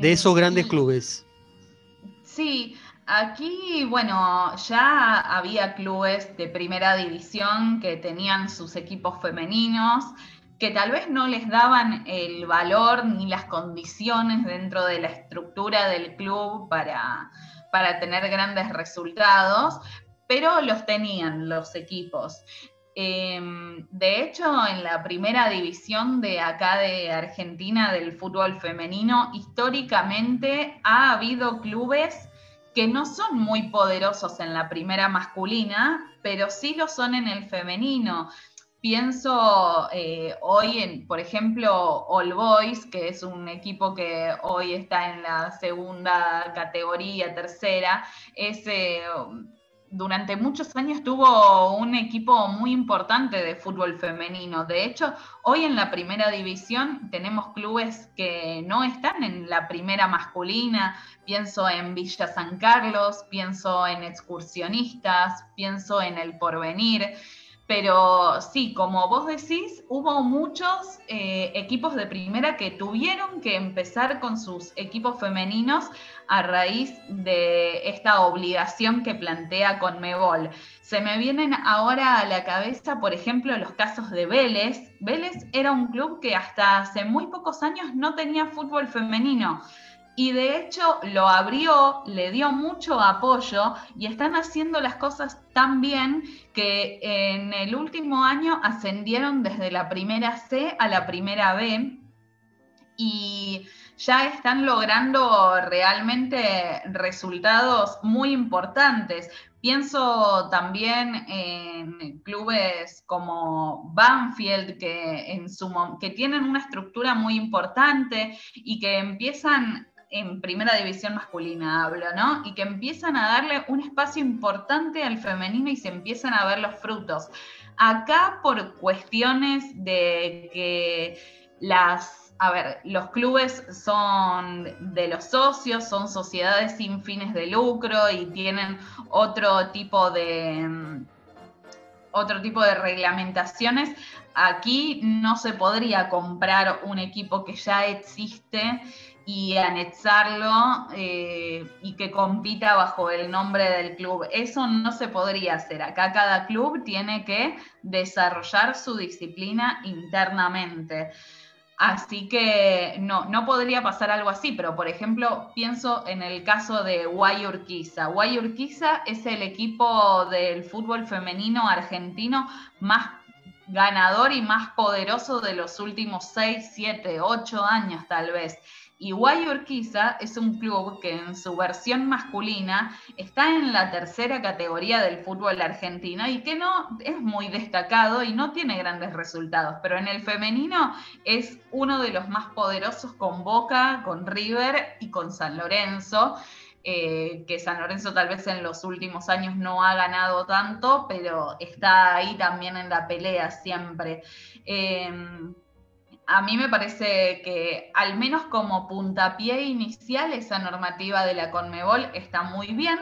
de esos grandes mm, clubes. Sí, Aquí, bueno, ya había clubes de primera división que tenían sus equipos femeninos, que tal vez no les daban el valor ni las condiciones dentro de la estructura del club para, para tener grandes resultados, pero los tenían los equipos. Em, de hecho, en la primera división de acá de Argentina del fútbol femenino, históricamente ha habido clubes que no son muy poderosos en la primera masculina, pero sí lo son en el femenino. Pienso eh, hoy en, por ejemplo, All Boys, que es un equipo que hoy está en la segunda categoría, tercera, es eh, durante muchos años tuvo un equipo muy importante de fútbol femenino. De hecho, hoy en la primera división tenemos clubes que no están en la primera masculina. Pienso en Villa San Carlos, pienso en excursionistas, pienso en el porvenir. Pero sí, como vos decís, hubo muchos eh, equipos de primera que tuvieron que empezar con sus equipos femeninos a raíz de esta obligación que plantea Conmebol. Se me vienen ahora a la cabeza, por ejemplo, los casos de Vélez. Vélez era un club que hasta hace muy pocos años no tenía fútbol femenino y de hecho lo abrió, le dio mucho apoyo y están haciendo las cosas tan bien que en el último año ascendieron desde la primera C a la primera B y ya están logrando realmente resultados muy importantes. Pienso también en clubes como Banfield, que, tienen una estructura muy importante y que empiezan en primera división masculina hablo, ¿no? Y que empiezan a darle un espacio importante al femenino y se empiezan a ver los frutos. Acá por cuestiones de que las, a ver, los clubes son de los socios, son sociedades sin fines de lucro y tienen otro tipo de otro tipo de reglamentaciones. Aquí no se podría comprar un equipo que ya existe y anexarlo eh, y que compita bajo el nombre del club. Eso no se podría hacer. Acá cada club tiene que desarrollar su disciplina internamente. Así que no, no podría pasar algo así, pero por ejemplo, pienso en el caso de Guay Urquiza. Guay Urquiza es el equipo del fútbol femenino argentino más ganador y más poderoso de los últimos 6, 7, 8 años tal vez. Y Urquiza es un club que en su versión masculina está en la tercera categoría del fútbol argentino y que no es muy destacado y no tiene grandes resultados, pero en el femenino es uno de los más poderosos con Boca, con River y con San Lorenzo. Eh, que San Lorenzo tal vez en los últimos años no ha ganado tanto, pero está ahí también en la pelea siempre. Eh, a mí me parece que al menos como puntapié inicial esa normativa de la Conmebol está muy bien,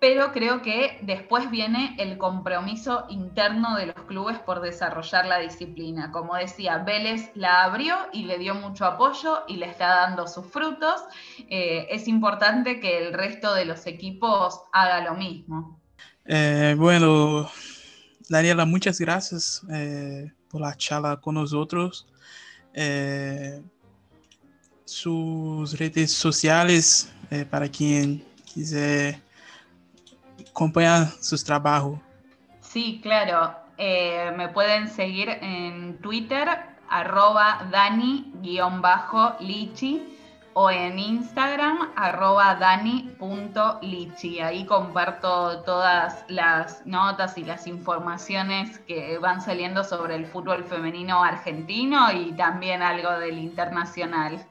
pero creo que después viene el compromiso interno de los clubes por desarrollar la disciplina. Como decía, Vélez la abrió y le dio mucho apoyo y le está dando sus frutos. Eh, es importante que el resto de los equipos haga lo mismo. Eh, bueno, Daniela, muchas gracias eh, por la charla con nosotros. Eh, sus redes sociales eh, para quien quiser acompañar sus trabajos. Sí, claro. Eh, me pueden seguir en Twitter, arroba dani-lichi o en Instagram arroba dani.lichi. Ahí comparto todas las notas y las informaciones que van saliendo sobre el fútbol femenino argentino y también algo del internacional.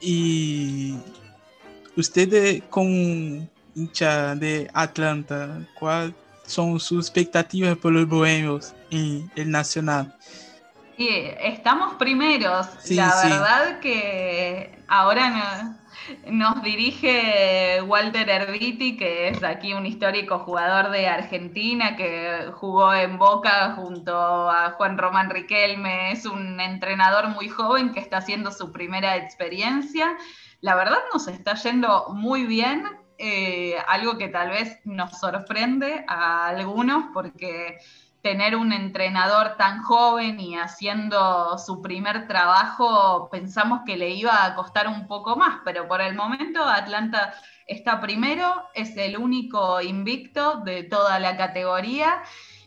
Y usted con hincha de Atlanta, ¿cuáles son sus expectativas por los bohemios en el Nacional? Y estamos primeros. la verdad que ahora no, nos dirige Walter Erviti, que es aquí un histórico jugador de Argentina, que jugó en Boca junto a Juan Román Riquelme. Es un entrenador muy joven que está haciendo su primera experiencia. La verdad nos está yendo muy bien, eh, algo que tal vez nos sorprende a algunos porque tener un entrenador tan joven y haciendo su primer trabajo, pensamos que le iba a costar un poco más, pero por el momento Atlanta está primero, es el único invicto de toda la categoría.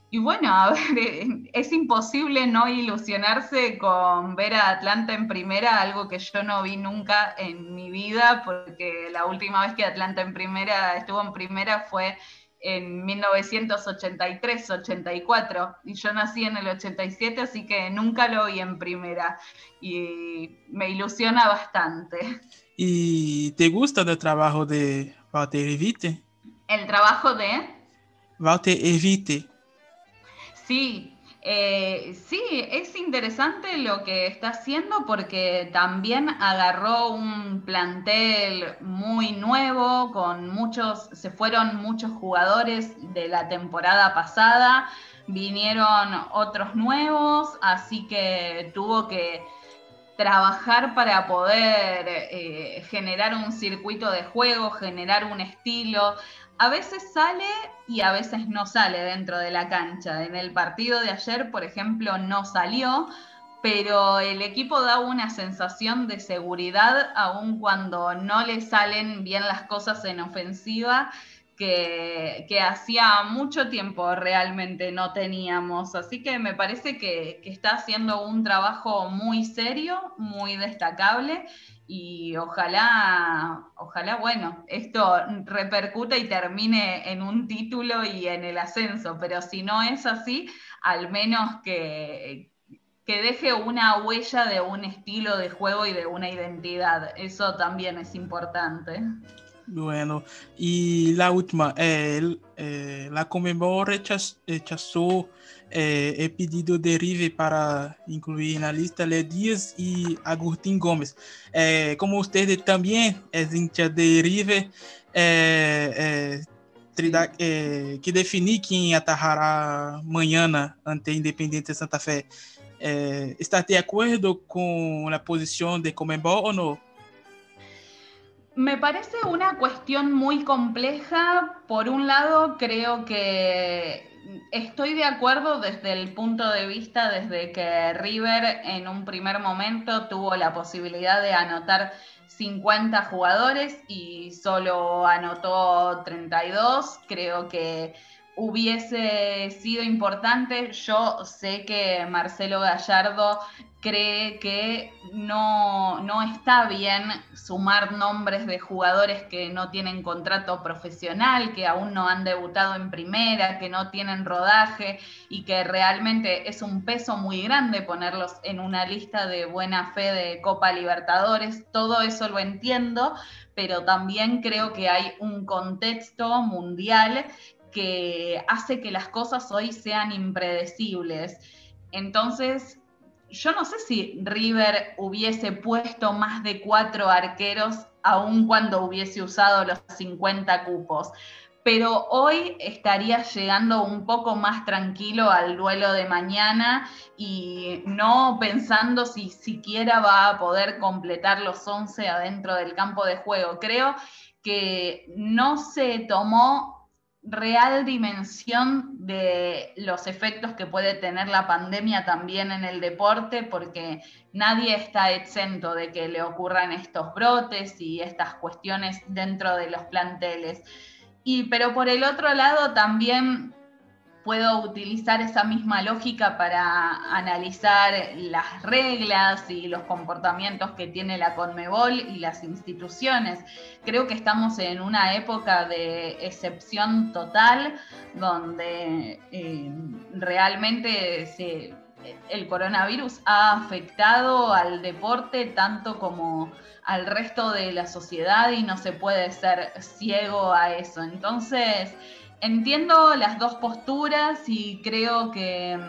Y bueno, a ver, es imposible no ilusionarse con ver a Atlanta en primera, algo que yo no vi nunca en mi vida, porque la última vez que Atlanta en primera estuvo en primera fue en 1983-84 y yo nací en el 87, así que nunca lo vi en primera y me ilusiona bastante. ¿Y te gusta el trabajo de Walter Evite? ¿El trabajo de? Walter Evite. Sí, eh, sí, es interesante lo que está haciendo porque también agarró un plantel muy nuevo, con muchos, se fueron muchos jugadores de la temporada pasada, vinieron otros nuevos, así que tuvo que trabajar para poder eh, generar un circuito de juego, generar un estilo a veces sale y a veces no sale dentro de la cancha. En el partido de ayer, por ejemplo, no salió, pero el equipo da una sensación de seguridad aun cuando no le salen bien las cosas en ofensiva. Que, hacía mucho tiempo realmente no teníamos. Así que me parece que, está haciendo un trabajo muy serio, muy destacable y ojalá, ojalá, bueno, esto repercute y termine en un título y en el ascenso, pero si no es así, al menos que, que deje una huella de un estilo de juego y de una identidad. Eso también es importante. Bueno, y la última, eh, eh, la rechazó eh, el pedido de River para incluir en la lista Le Díaz y Agustín Gómez. Eh, como ustedes también es hincha de River, que definir quién atajará mañana ante Independiente Santa Fe. ¿Estás de acuerdo con la posición de Comebol o no? Me parece una cuestión muy compleja. Por un lado, creo que estoy de acuerdo desde el punto de vista desde que River en un primer momento tuvo la posibilidad de anotar 50 jugadores y solo anotó 32. Creo que hubiese sido importante. Yo sé que Marcelo Gallardo cree que no, no, está bien sumar nombres de jugadores que no tienen contrato profesional, que aún no han debutado en primera, que no tienen rodaje y que realmente es un peso muy grande ponerlos en una lista de buena fe de Copa Libertadores. Todo eso lo entiendo, pero también creo que hay un contexto mundial que hace que las cosas hoy sean impredecibles. Entonces, yo no sé si River hubiese puesto más de cuatro arqueros aun cuando hubiese usado los 50 cupos, pero hoy estaría llegando un poco más tranquilo al duelo de mañana y no pensando si siquiera va a poder completar los 11 adentro del campo de juego. Creo que no se tomó real dimensión de los efectos que puede tener la pandemia también en el deporte, porque nadie está exento de que le ocurran estos brotes y estas cuestiones dentro de los planteles. Y, pero por el otro lado también puedo utilizar esa misma lógica para analizar las reglas y los comportamientos que tiene la Conmebol y las instituciones. Creo que estamos en una época de excepción total donde eh, realmente el coronavirus ha afectado al deporte tanto como al resto de la sociedad y no se puede ser ciego a eso. Entonces, entiendo las dos posturas y creo que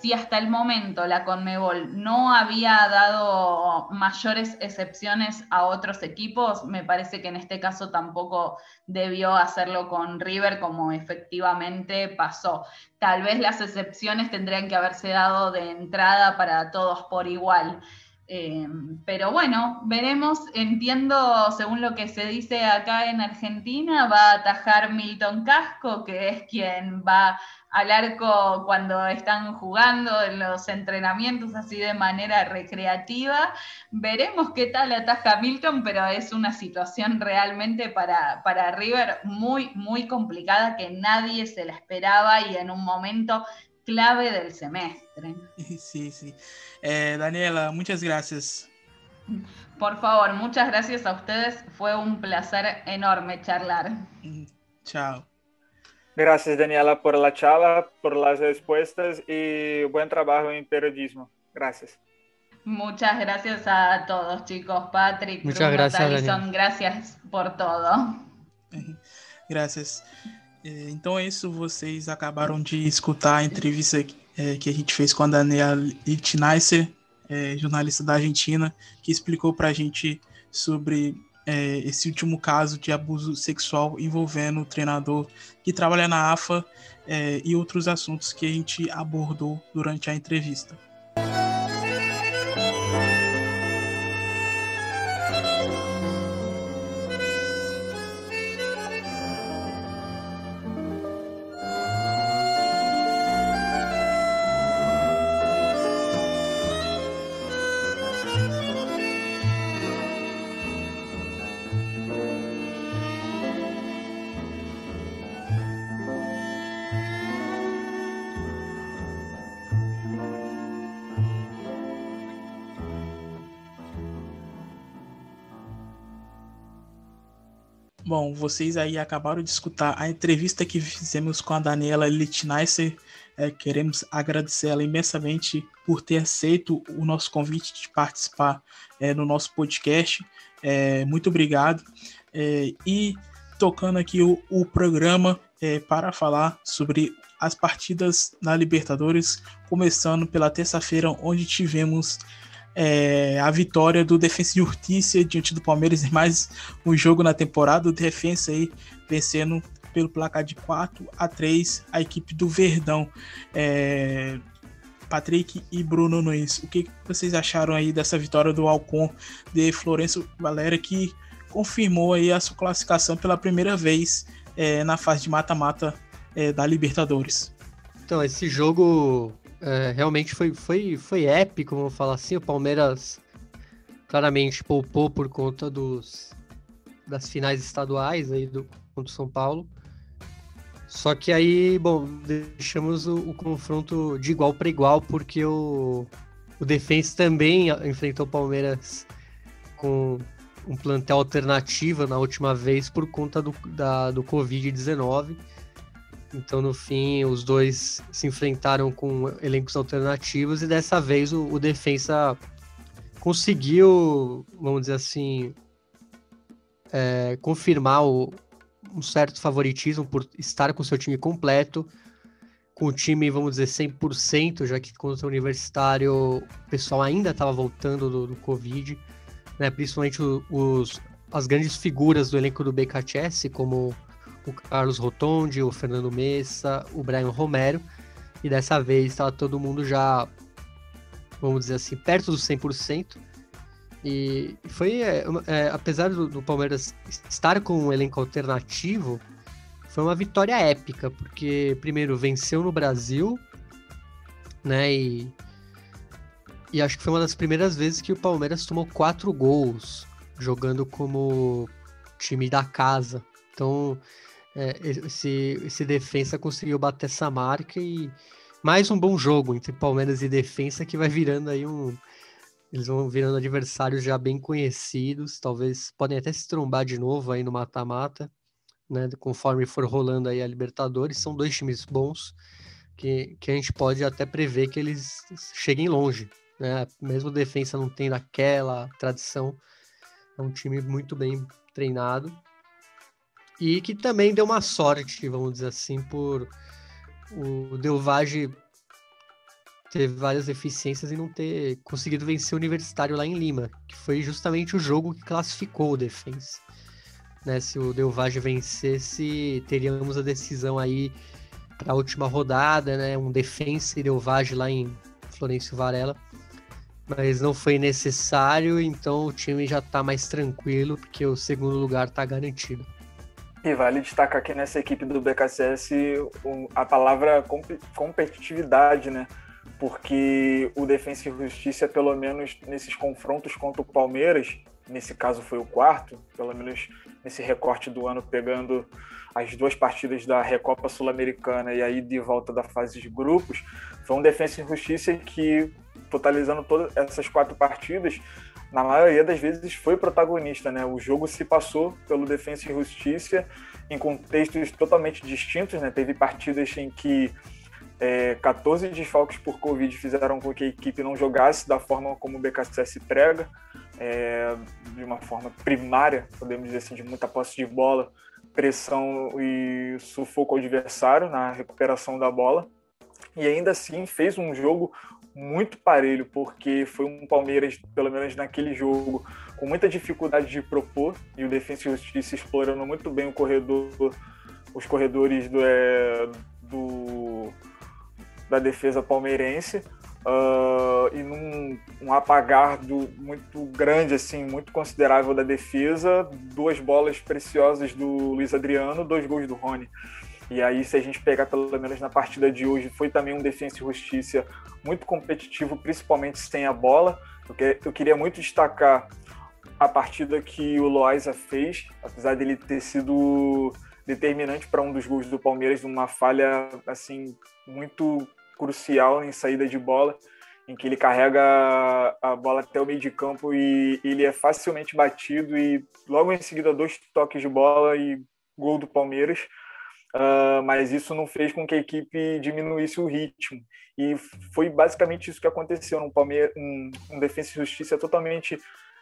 si hasta el momento la Conmebol no había dado mayores excepciones a otros equipos, me parece que en este caso tampoco debió hacerlo con River como efectivamente pasó. Tal vez las excepciones tendrían que haberse dado de entrada para todos por igual. Eh, pero bueno, veremos, entiendo, según lo que se dice acá en Argentina, va a atajar Milton Casco, que es quien va al arco cuando están jugando en los entrenamientos así de manera recreativa. Veremos qué tal ataja Milton, pero es una situación realmente para, para River muy, muy complicada que nadie se la esperaba y en un momento clave del semestre. Sí, sí. Eh, Daniela, muchas gracias. Por favor, muchas gracias a ustedes. Fue un placer enorme charlar. Chao. Gracias, Daniela, por la charla, por las respuestas y buen trabajo en periodismo. Gracias. Muchas gracias a todos, chicos. Patrick, Muchas gracias, gracias por todo. Gracias. Então é isso, vocês acabaram de escutar a entrevista é, que a gente fez com a Daniela Littneisser, é, jornalista da Argentina, que explicou para a gente sobre é, esse último caso de abuso sexual envolvendo o treinador que trabalha na AFA é, e outros assuntos que a gente abordou durante a entrevista. Vocês aí acabaram de escutar a entrevista que fizemos com a Daniela Littneisser. É, queremos agradecer ela imensamente por ter aceito o nosso convite de participar é, no nosso podcast. É, muito obrigado. É, e tocando aqui o, o programa é, para falar sobre as partidas na Libertadores, começando pela terça-feira, onde tivemos é, a vitória do Defensa de Urtícia diante do Palmeiras em mais um jogo na temporada. O Defensa aí vencendo pelo placar de 4 a 3 a equipe do Verdão. É, Patrick e Bruno Nunes, o que vocês acharam aí dessa vitória do Alcon de Florencio Valera que confirmou aí a sua classificação pela primeira vez é, na fase de mata-mata é, da Libertadores? Então, esse jogo é, realmente foi, foi, foi épico, vamos falar assim. O Palmeiras claramente poupou por conta dos, das finais estaduais aí do, contra São Paulo. Só que aí, bom, deixamos o, o confronto de igual para igual, porque o, o Defensa também enfrentou o Palmeiras com um plantel alternativo na última vez por conta do, da, do Covid-19. Então, no fim, os dois se enfrentaram com elencos alternativos e dessa vez o, o defensa conseguiu, vamos dizer assim, é, confirmar o, um certo favoritismo por estar com seu time completo, com o time, vamos dizer, 100%, já que contra o Universitário o pessoal ainda estava voltando do, do Covid, né, principalmente os, as grandes figuras do elenco do BKTS, como o Carlos Rotondi, o Fernando Messa, o Brian Romero. E dessa vez estava todo mundo já, vamos dizer assim, perto dos 100%. E foi, é, é, apesar do, do, Palmeiras estar com um elenco alternativo, foi uma vitória épica, porque primeiro venceu no Brasil, né? E, e acho que foi uma das primeiras vezes que o Palmeiras tomou quatro gols jogando como time da casa. Então, é, esse, esse defensa conseguiu bater essa marca e mais um bom jogo entre Palmeiras e defensa que vai virando aí um. Eles vão virando adversários já bem conhecidos, talvez podem até se trombar de novo aí no mata-mata, né? Conforme for rolando aí a Libertadores, são dois times bons, que, que a gente pode até prever que eles cheguem longe, né? Mesmo a defesa não tendo aquela tradição, é um time muito bem treinado e que também deu uma sorte, vamos dizer assim, por o Delvage ter várias deficiências e não ter conseguido vencer o Universitário lá em Lima, que foi justamente o jogo que classificou o Defense. Né, se o Delvage vencesse, teríamos a decisão aí para a última rodada, né, um Defense e Delvage lá em Florencio Varela. Mas não foi necessário, então o time já está mais tranquilo, porque o segundo lugar está garantido. E vale destacar que nessa equipe do BKSS a palavra competitividade, né? Porque o Defensa e Justiça, pelo menos nesses confrontos contra o Palmeiras, nesse caso foi o quarto, pelo menos nesse recorte do ano, pegando as duas partidas da Recopa Sul-Americana e aí de volta da fase de grupos, foi um Defensa e Justiça que, totalizando todas essas quatro partidas, na maioria das vezes foi protagonista, né? O jogo se passou pelo Defensa e Justiça em contextos totalmente distintos, né? Teve partidas em que é, 14 desfalques por Covid fizeram com que a equipe não jogasse da forma como o BKSS prega, é, de uma forma primária, podemos dizer assim, de muita posse de bola, pressão e sufoco ao adversário na recuperação da bola. E ainda assim fez um jogo muito parelho, porque foi um Palmeiras, pelo menos naquele jogo, com muita dificuldade de propor, e o Defensa e Justiça explorando muito bem o corredor, os corredores do, é, do da defesa palmeirense. Uh, e num um apagar do, muito grande, assim, muito considerável da defesa, duas bolas preciosas do Luiz Adriano, dois gols do Rony. E aí, se a gente pegar pelo menos na partida de hoje, foi também um defesa e justiça muito competitivo, principalmente sem a bola. Eu, queria muito destacar a partida que o Loaiza fez, apesar dele ter sido determinante para um dos gols do Palmeiras, numa falha assim muito crucial em saída de bola, em que ele carrega a bola até o meio de campo e ele é facilmente batido e logo em seguida dois toques de bola e gol do Palmeiras. Uh, mas isso não fez com que a equipe diminuísse o ritmo. E foi basicamente isso que aconteceu no Palmeiras, um, um Defesa e Justiça totalmente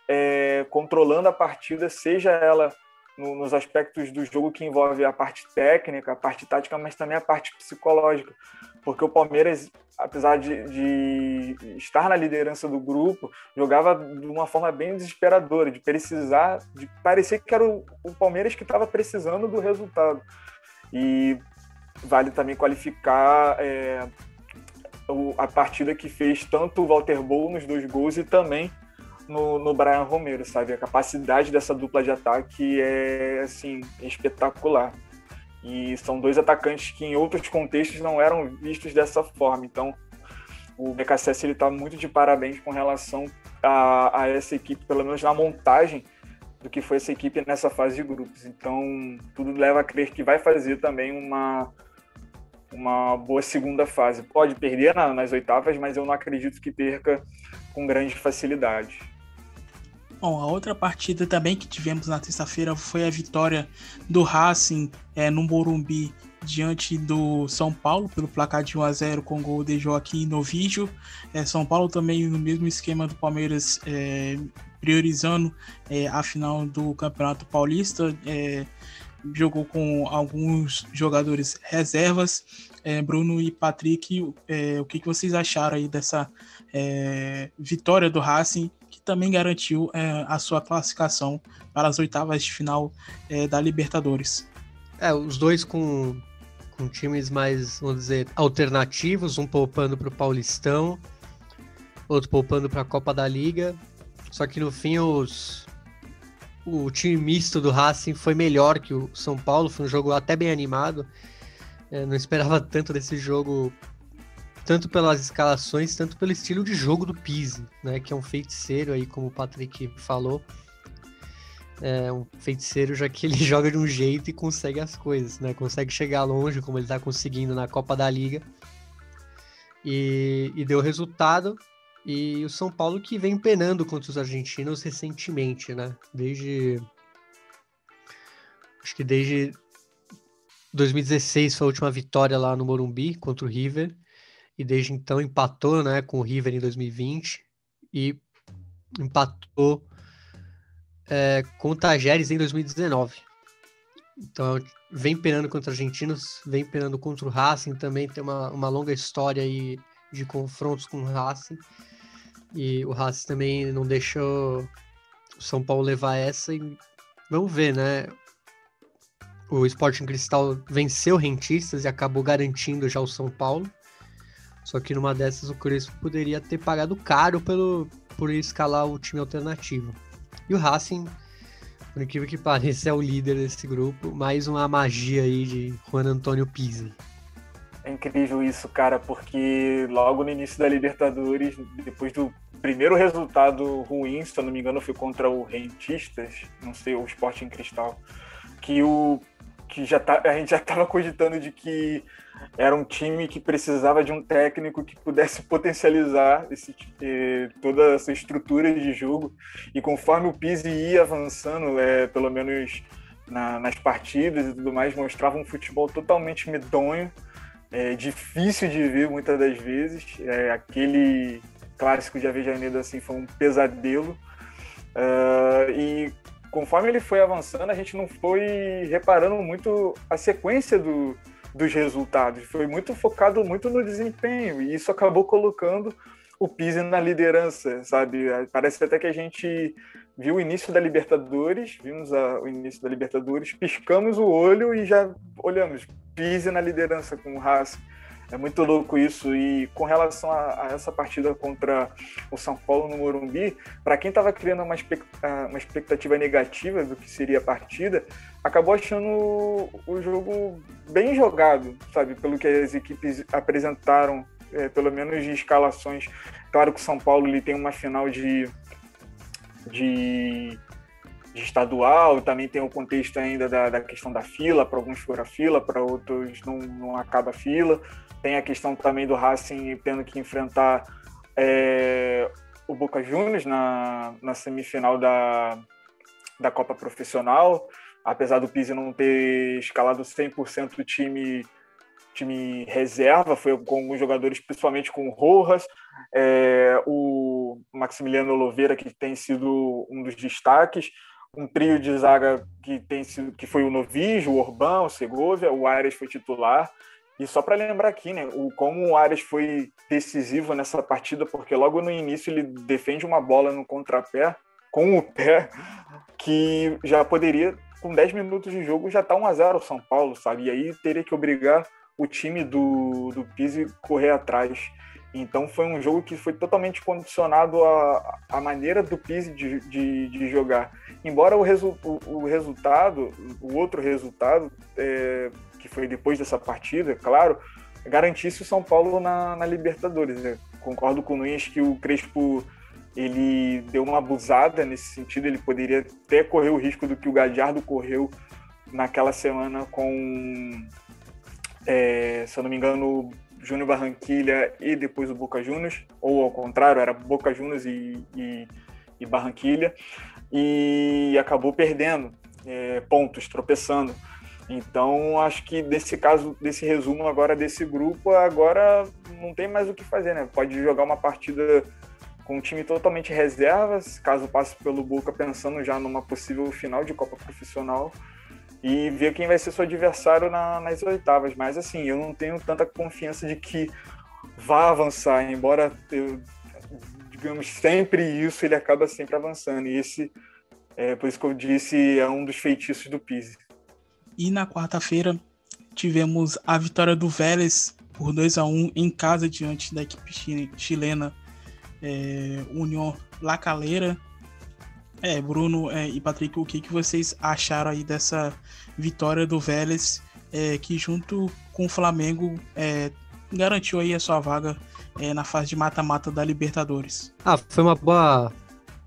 é, controlando a partida, seja ela no, nos aspectos do jogo que envolve a parte técnica, a parte tática, mas também a parte psicológica. Porque o Palmeiras, apesar de, de estar na liderança do grupo, jogava de uma forma bem desesperadora, de precisar, de parecer que era o, o Palmeiras que estava precisando do resultado. E vale também qualificar é, a partida que fez tanto o Walter Bow nos dois gols e também no, no Brian Romero, sabe? A capacidade dessa dupla de ataque é, assim, espetacular. E são dois atacantes que em outros contextos não eram vistos dessa forma. Então, o BKSS está muito de parabéns com relação a, a essa equipe, pelo menos na montagem do que foi essa equipe nessa fase de grupos. Então, tudo leva a crer que vai fazer também uma, uma boa segunda fase. Pode perder na, nas oitavas, mas eu não acredito que perca com grande facilidade. Bom, a outra partida também que tivemos na terça-feira foi a vitória do Racing é, no Morumbi diante do São Paulo pelo placar de 1 a 0 com gol de Joaquim Novígio. É, São Paulo também no mesmo esquema do Palmeiras é, priorizando é, a final do Campeonato Paulista. É, jogou com alguns jogadores reservas. É, Bruno e Patrick, é, o que, que, vocês acharam aí dessa é, vitória do Racing, que também garantiu é, a sua classificação para as oitavas de final da Libertadores? É, os dois com, com times mais, vamos dizer, alternativos, um poupando para o Paulistão, outro poupando para a Copa da Liga. Só que no fim os o time misto do Racing foi melhor que o São Paulo, foi um jogo até bem animado. É, não esperava tanto desse jogo, tanto pelas escalações, tanto pelo estilo de jogo do Pise, né, que é um feiticeiro aí, como o Patrick falou. É um feiticeiro já que ele joga de um jeito e consegue as coisas, né? Consegue chegar longe, como ele está conseguindo na Copa da Liga. E, e deu resultado. E o São Paulo que vem penando contra os argentinos recentemente, né? Desde. Acho que desde 2016 foi a última vitória lá no Morumbi contra o River e desde então empatou, né, com o River em 2020 e empatou é, com o Tajeres em 2019. Então vem penando contra argentinos, vem penando contra o Racing também, tem uma, uma longa história aí de confrontos com o Racing. E o Racing também não deixou o São Paulo levar essa e vamos ver, né? O Sporting Cristal venceu Rentistas e acabou garantindo já o São Paulo. Só que numa dessas o Crespo poderia ter pagado caro pelo, por escalar o time alternativo. E o Racing, por incrível que pareça, é o líder desse grupo. Mais uma magia aí de Juan Antônio Pizzi. É incrível isso, cara, porque logo no início da Libertadores, depois do primeiro resultado ruim, se eu não me engano, foi contra o Rentistas, não sei, o Sporting Cristal, que o que já tá, a gente já estava cogitando de que era um time que precisava de um técnico que pudesse potencializar esse, eh, toda essa estrutura de jogo. E conforme o Pizzi ia avançando, é, pelo menos na, nas partidas e tudo mais, mostrava um futebol totalmente medonho, é, difícil de ver muitas das vezes. É, aquele clássico de Avejaneiro assim foi um pesadelo. Uh, e conforme ele foi avançando, a gente não foi reparando muito a sequência do, dos resultados. Foi muito focado muito no desempenho e isso acabou colocando o Pise na liderança, sabe? Parece até que a gente viu o início da Libertadores, vimos a, o início da Libertadores, piscamos o olho e já olhamos Pise na liderança com o Haas. É muito louco isso. E com relação a, a essa partida contra o São Paulo no Morumbi, para quem estava criando uma, uma expectativa negativa do que seria a partida, acabou achando o jogo bem jogado, sabe? Pelo que as equipes apresentaram, é, pelo menos de escalações. Claro que o São Paulo ele tem uma final de, de de estadual, também tem o contexto ainda da, da questão da fila, para alguns fura fila, para outros não, não acaba fila. Tem a questão também do Racing tendo que enfrentar é, o Boca Juniors na, na semifinal da, da Copa Profissional, apesar do Pizzi não ter escalado 100% do time time reserva, foi com alguns jogadores, principalmente com o Rojas, é, o Maximiliano Oliveira, que tem sido um dos destaques, um trio de zaga que tem sido que foi o Novijo, o Orbão, o Segovia, o Ares foi titular. E só para lembrar aqui, né, o como o Ares foi decisivo nessa partida, porque logo no início ele defende uma bola no contrapé com o pé que já poderia com 10 minutos de jogo já tá 1 a 0 o São Paulo, sabe? E aí teria que obrigar o time do do Pise correr atrás. Então foi um jogo que foi totalmente condicionado à, à maneira do Pise de, de, de jogar. Embora o, resu, o, o, resultado, o outro resultado, é, que foi depois dessa partida, claro, garantisse o São Paulo na, na Libertadores. Né? Concordo com o Nunes que o Crespo ele deu uma abusada nesse sentido, ele poderia até correr o risco do que o Gadiardo correu naquela semana com, é, se eu não me engano, Júnior Barranquilha e depois o Boca Juniors, ou ao contrário, era Boca Juniors e, e, e Barranquilha, e acabou perdendo é, pontos, tropeçando. Então, acho que desse caso, desse resumo agora desse grupo, agora não tem mais o que fazer, né? Pode jogar uma partida com um time totalmente reservas, caso passe pelo Boca pensando já numa possível final de Copa Profissional e ver quem vai ser seu adversário na, nas oitavas. Mas assim, eu não tenho tanta confiança de que vá avançar, embora eu, digamos sempre isso, ele acaba sempre avançando. E esse, é, por isso que eu disse, é um dos feitiços do Pise. E na quarta-feira tivemos a vitória do Vélez por 2 a 1 em casa diante da equipe chilena é, União La Calera. É, Bruno é, e Patrick, o que, que vocês acharam aí dessa vitória do Vélez, é, que junto com o Flamengo é, garantiu aí a sua vaga é, na fase de mata-mata da Libertadores? Ah, foi uma boa.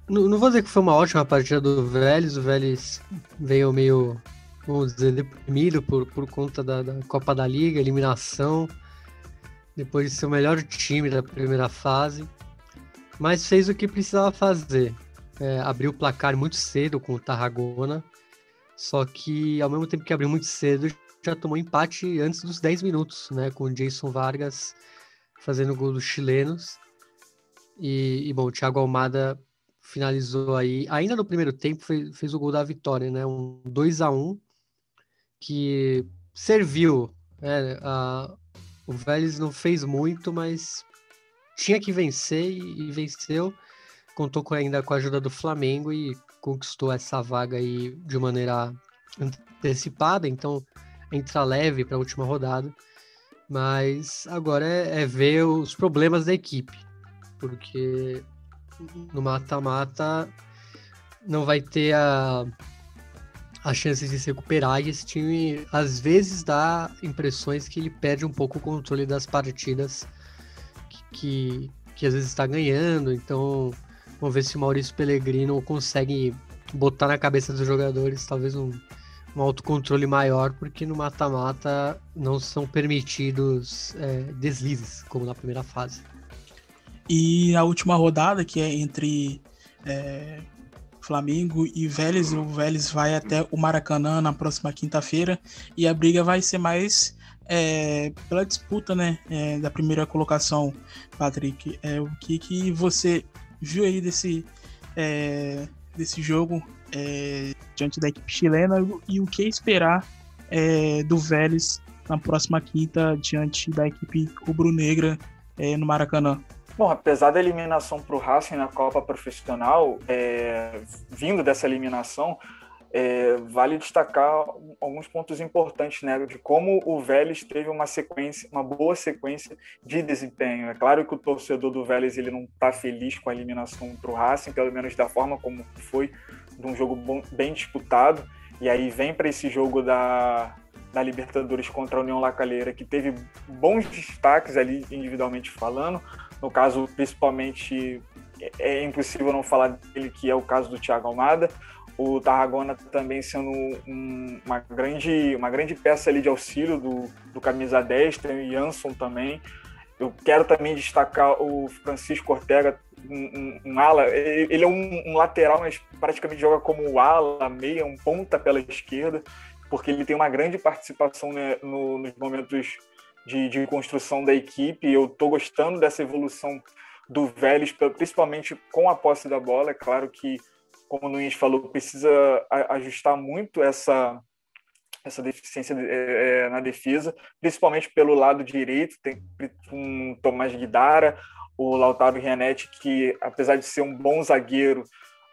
Não, não, vou dizer que foi uma ótima partida do Vélez, o Vélez veio meio, vamos dizer, deprimido por, por conta da, da Copa da Liga, eliminação, depois de ser o melhor time da primeira fase, mas fez o que precisava fazer é, abriu o placar muito cedo com o Tarragona, só que ao mesmo tempo que abriu muito cedo, já tomou empate antes dos 10 minutos, né? Com o Jason Vargas fazendo gol dos chilenos. E, e, bom, o Thiago Almada finalizou aí, ainda no primeiro tempo, fez, fez o gol da vitória, né? Um 2 a 1 que serviu. Né? O Vélez não fez muito, mas tinha que vencer e, e venceu. Contou com, ainda com a ajuda do Flamengo e conquistou essa vaga aí de maneira antecipada, então entra leve para a última rodada. Mas agora é, é ver os problemas da equipe porque no mata-mata não vai ter a, a chance de se recuperar e esse time às vezes dá impressões que ele perde um pouco o controle das partidas que, que, que às vezes está ganhando, então vamos ver se o Maurício Pellegrino consegue botar na cabeça dos jogadores talvez um, um autocontrole maior, porque no mata-mata não são permitidos é, deslizes, como na primeira fase. E a última rodada, que é entre é, Flamengo e Vélez, o Vélez vai até o Maracanã na próxima quinta-feira e a briga vai ser mais é, pela disputa né, é, da primeira colocação, Patrick. É, o que, que você viu aí desse, é, desse jogo é, diante da equipe chilena e o que esperar é, do Vélez na próxima quinta diante da equipe rubro-negra no Maracanã? Bom, apesar da eliminação para o Racing na Copa Profissional, é, vindo dessa eliminação, é, vale destacar alguns pontos importantes, né, de como o Vélez teve uma sequência, uma boa sequência de desempenho. É claro que o torcedor do Vélez ele não está feliz com a eliminação para o Racing, pelo menos da forma como foi, de um jogo bom, bem disputado. E aí vem para esse jogo da, da Libertadores contra a União Lacalheira, que teve bons destaques ali individualmente falando, no caso, principalmente, é, é impossível não falar dele, que é o caso do Thiago Almada. O Tarragona também sendo um, uma, grande, uma grande peça ali de auxílio do, do camisa 10, tem o Jansson também. Eu quero também destacar o Francisco Ortega, um, um, um ala. Ele é um, um, lateral, mas praticamente joga como ala, meia, um ponta pela esquerda, porque ele tem uma grande participação né, no, nos momentos de, de construção da equipe. Eu estou gostando dessa evolução do Vélez, principalmente com a posse da bola. É claro que, como o Nunes falou, precisa ajustar muito essa, essa deficiência é, é, na defesa, principalmente pelo lado direito. Tem um Tomás Guidara, o Lautaro Rianetti, que apesar de ser um bom zagueiro,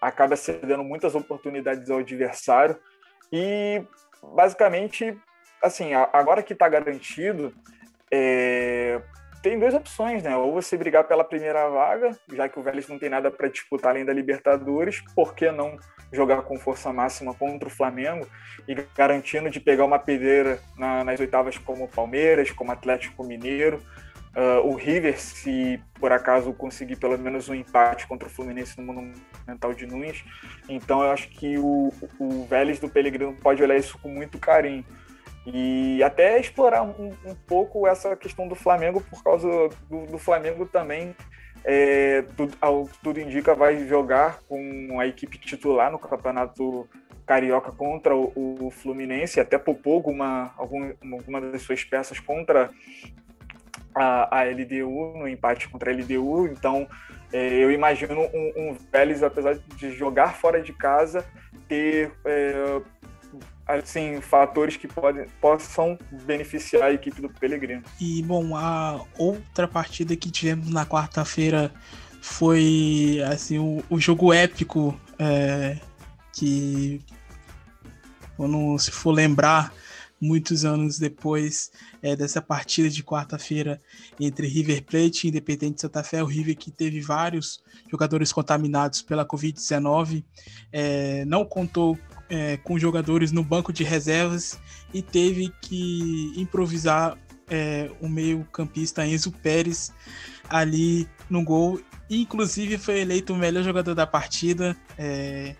acaba cedendo muitas oportunidades ao adversário. E basicamente, assim, agora que está garantido, é, tem duas opções, né? Ou você brigar pela primeira vaga, já que o Vélez não tem nada para disputar além da Libertadores, por que não jogar com força máxima contra o Flamengo e garantindo de pegar uma pedreira na, nas oitavas como Palmeiras, como Atlético Mineiro, uh, o River, se por acaso conseguir pelo menos um empate contra o Fluminense no Monumental de Nunes. Então eu acho que o, o Vélez do Pelegrino pode olhar isso com muito carinho e até explorar um, um, pouco essa questão do Flamengo, por causa do, do Flamengo também, é, tudo, ao, tudo indica, vai jogar com a equipe titular no Campeonato Carioca contra o, o Fluminense, até poupou alguma, alguma, alguma das suas peças contra a, a LDU, no empate contra a LDU, então é, eu imagino um, um Vélez, apesar de jogar fora de casa, ter é, assim, fatores que podem, possam beneficiar a equipe do Pellegrino. E, bom, a outra partida que tivemos na quarta-feira foi, assim, o, o jogo épico é, que, quando se for lembrar, muitos anos depois é, dessa partida de quarta-feira entre River Plate e Independente Santa Fé, o River que teve vários jogadores contaminados pela Covid-19, é, não contou é, com jogadores no banco de reservas e teve que improvisar é, o meio-campista Enzo Pérez ali no gol. Inclusive foi eleito o melhor jogador da partida. É,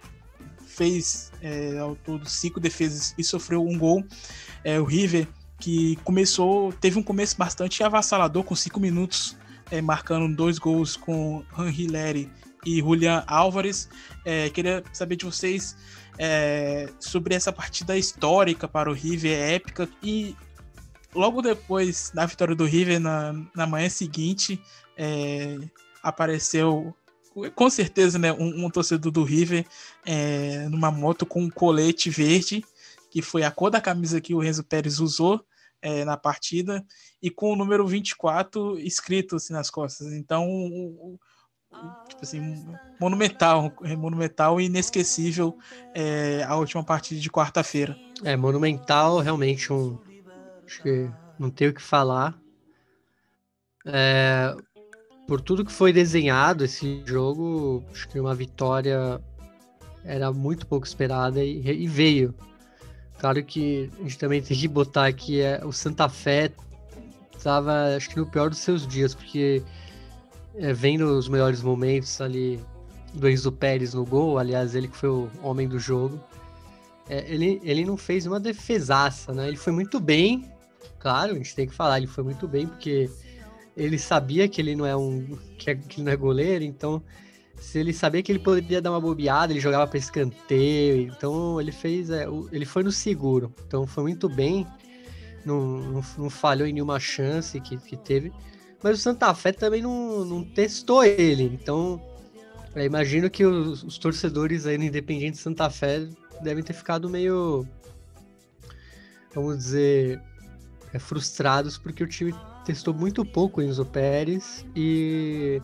fez é, ao todo cinco defesas e sofreu um gol. É, o River que começou, teve um começo bastante avassalador com cinco minutos, é, marcando dois gols com Henri Leri e Julian Álvares. Queria saber de vocês é, sobre essa partida histórica para o River, épica, e logo depois da vitória do River, na, na manhã seguinte, é, apareceu com certeza né, um, um torcedor do River é, numa moto com um colete verde, que foi a cor da camisa que o Renzo Pérez usou é, na partida, e com o número 24 escrito assim, nas costas. Então, tipo assim, monumental, monumental e inesquecível é, a última partida de quarta-feira. É, monumental, realmente um. Acho que não tenho o que falar. É, por tudo que foi desenhado esse jogo, acho que uma vitória era muito pouco esperada e, e veio. Claro que a gente também tem que botar aqui é, o Santa Fé estava, acho que no pior dos seus dias, porque é, vendo os melhores momentos ali do Enzo Pérez no gol, aliás, ele que foi o homem do jogo, é, ele, ele não fez uma defesaça, né? Ele foi muito bem, claro, a gente tem que falar, ele foi muito bem, porque ele sabia que ele não é um que, é, que não é goleiro, então se ele sabia que ele poderia dar uma bobeada, ele jogava para escanteio, então ele fez, é, ele foi no seguro, então foi muito bem, não, não, não falhou em nenhuma chance que, que teve, mas o Santa Fé também não, não testou ele, então eu imagino que os, os torcedores aí no Independente Santa Fé devem ter ficado meio, vamos dizer, é, frustrados porque o time testou muito pouco o Enzo Pérez e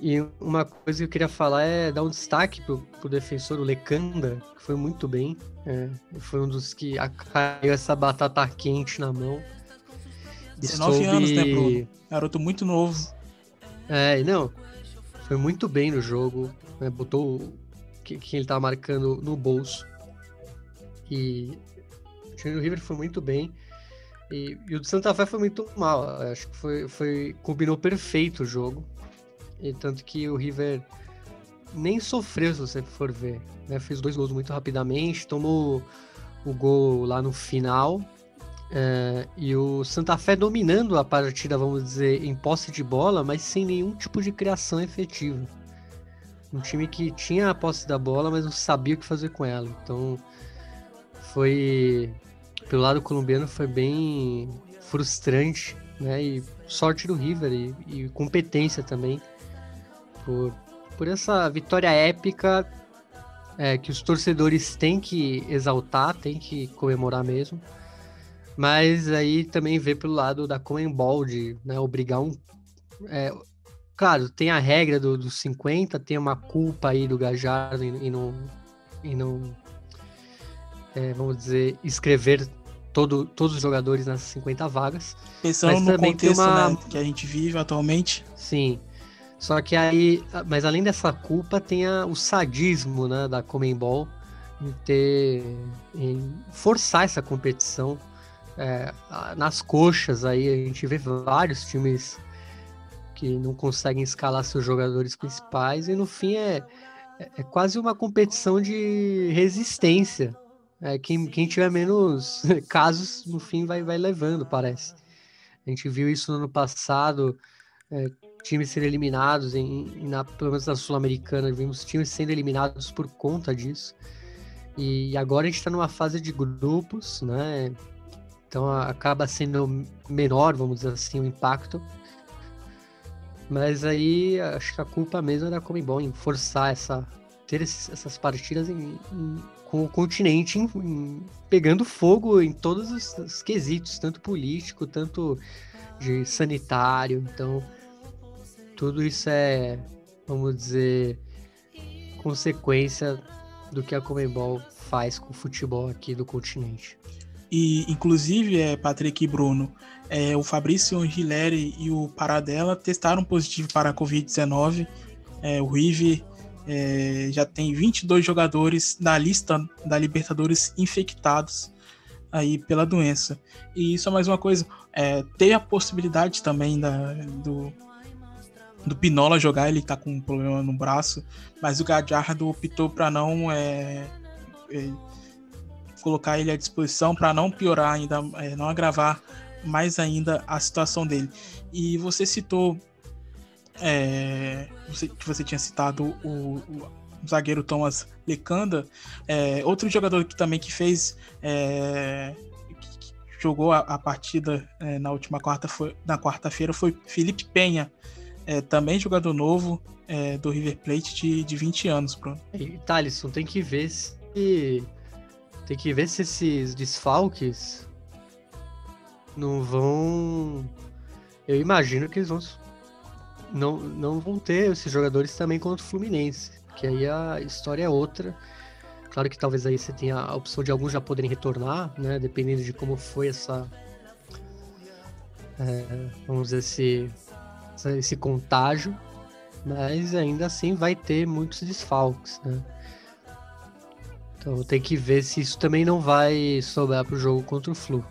e uma coisa que eu queria falar é dar um destaque pro, pro defensor, o Lecanda, que foi muito bem. É, foi um dos que caiu essa batata quente na mão. 19 soube... anos, né, Bruno? Garoto muito novo. É, não. Foi muito bem no jogo. Né, botou quem ele tava marcando no bolso. E o time do River foi muito bem. E, e, o do Santa Fé foi muito mal. Acho que foi, foi combinou perfeito o jogo. E tanto que o River nem sofreu, se você for ver. Né? Fez dois gols muito rapidamente, tomou o gol lá no final. É, e o Santa Fé dominando a partida, vamos dizer, em posse de bola, mas sem nenhum tipo de criação efetiva. Um time que tinha a posse da bola, mas não sabia o que fazer com ela. Então foi pelo lado colombiano foi bem frustrante, né? E sorte do River e, e competência também por, por essa vitória épica é, que os torcedores têm que exaltar, têm que comemorar mesmo. Mas aí também vê pelo lado da Comembol de né, obrigar um. É, claro, tem a regra dos do 50, tem uma culpa aí do Gajardo e, e não. E não é, vamos dizer, escrever todo, todos os jogadores nas 50 vagas. Pensando no contexto uma... né, que a gente vive atualmente. Sim. Só que aí, mas além dessa culpa, tem a, o sadismo né, da Comembol em ter. em forçar essa competição é, nas coxas aí. A gente vê vários times que não conseguem escalar seus jogadores principais e no fim é, é, é quase uma competição de resistência é, quem, quem tiver menos casos, no fim, vai, vai levando, parece. A gente viu isso no ano passado, é, times sendo eliminados, em, na, pelo menos na Sul-Americana, vimos times sendo eliminados por conta disso. E agora a gente está numa fase de grupos, né? Então acaba sendo menor, vamos dizer assim, o impacto. Mas aí acho que a culpa mesmo é da Comembol em forçar essa, ter essas partidas em, em com o continente em, pegando fogo em todos os, os, quesitos, tanto político, tanto de sanitário. Então, tudo isso é, vamos dizer, consequência do que a Comembol faz com o futebol aqui do continente. E, inclusive, é, Patrick e Bruno, é, o Fabrício Angileri e o Paradela testaram positivo para a Covid-19. É, o River é, já tem 22 jogadores na lista da Libertadores infectados aí pela doença. E só mais uma coisa, é, tem a possibilidade também da, do, do Pinola jogar, ele tá com um problema no braço, mas o Gadiardo optou para não é, é, colocar ele à disposição para não piorar ainda, é, não agravar mais ainda a situação dele. E você citou é, você, que você tinha citado o, o zagueiro Thomas Lecanda, é, outro jogador que também que fez é, que, que jogou a, a partida é, na última quarta foi na quarta-feira foi Felipe Penha, é, também jogador novo do River Plate de, de 20 anos, Bruno. E Thalisson, tem que ver se tem que ver se esses desfalques não vão eu imagino que eles vão não, não vão ter esses jogadores também contra o Fluminense que aí a história é outra. Claro que talvez aí você tenha a opção de alguns já poderem retornar, né? Dependendo de como foi essa. É, vamos dizer, esse, esse contágio. Mas ainda assim vai ter muitos desfalques, né? Então tem que ver se isso também não vai sobrar para o jogo contra o Flu.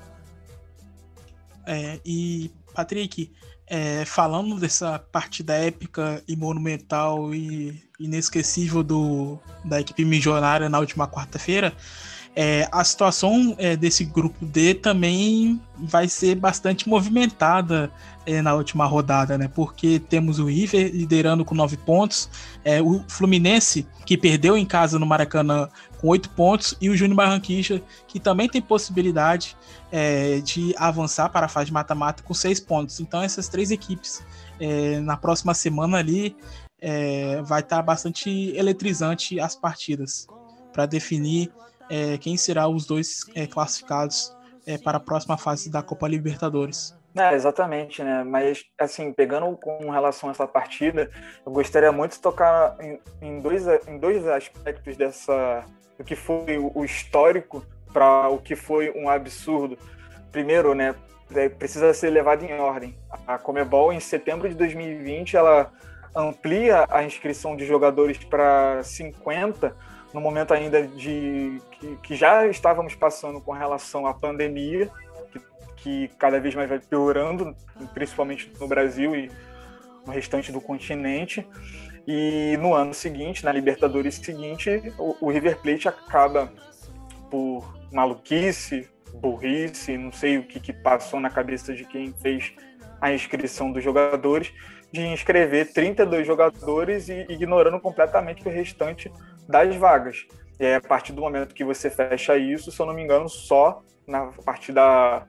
É, e, Patrick, é, falando dessa partida épica e monumental e inesquecível do, da equipe milionária na última quarta-feira, é, a situação é, desse grupo D também vai ser bastante movimentada é, na última rodada, né? Porque temos o River liderando com nove pontos, é, o Fluminense, que perdeu em casa no Maracanã com oito pontos, e o Júnior Barranquilla, que também tem possibilidade é, de avançar para a fase de mata-mata com seis pontos. Então, essas três equipes é, na próxima semana ali vai estar tá bastante eletrizante as partidas para definir é, quem será os dois é, classificados é, para a próxima fase da Copa Libertadores. É, exatamente, né? Mas, assim, pegando com relação a essa partida, eu gostaria muito de tocar em, em dois, em dois aspectos dessa, do que foi o histórico para o que foi um absurdo. Primeiro, né, é, precisa ser levado em ordem. A Comebol, em setembro de 2020, ela amplia a inscrição de jogadores para 50, no momento ainda de que, que, já estávamos passando com relação à pandemia, que, que cada vez mais vai piorando, principalmente no Brasil e no restante do continente. E no ano seguinte, na Libertadores seguinte, o, o River Plate acaba por maluquice, burrice, não sei o que, que passou na cabeça de quem fez a inscrição dos jogadores, de inscrever 32 jogadores e ignorando completamente o restante das vagas. E aí, a partir do momento que você fecha isso, se eu não me engano, só na partir da,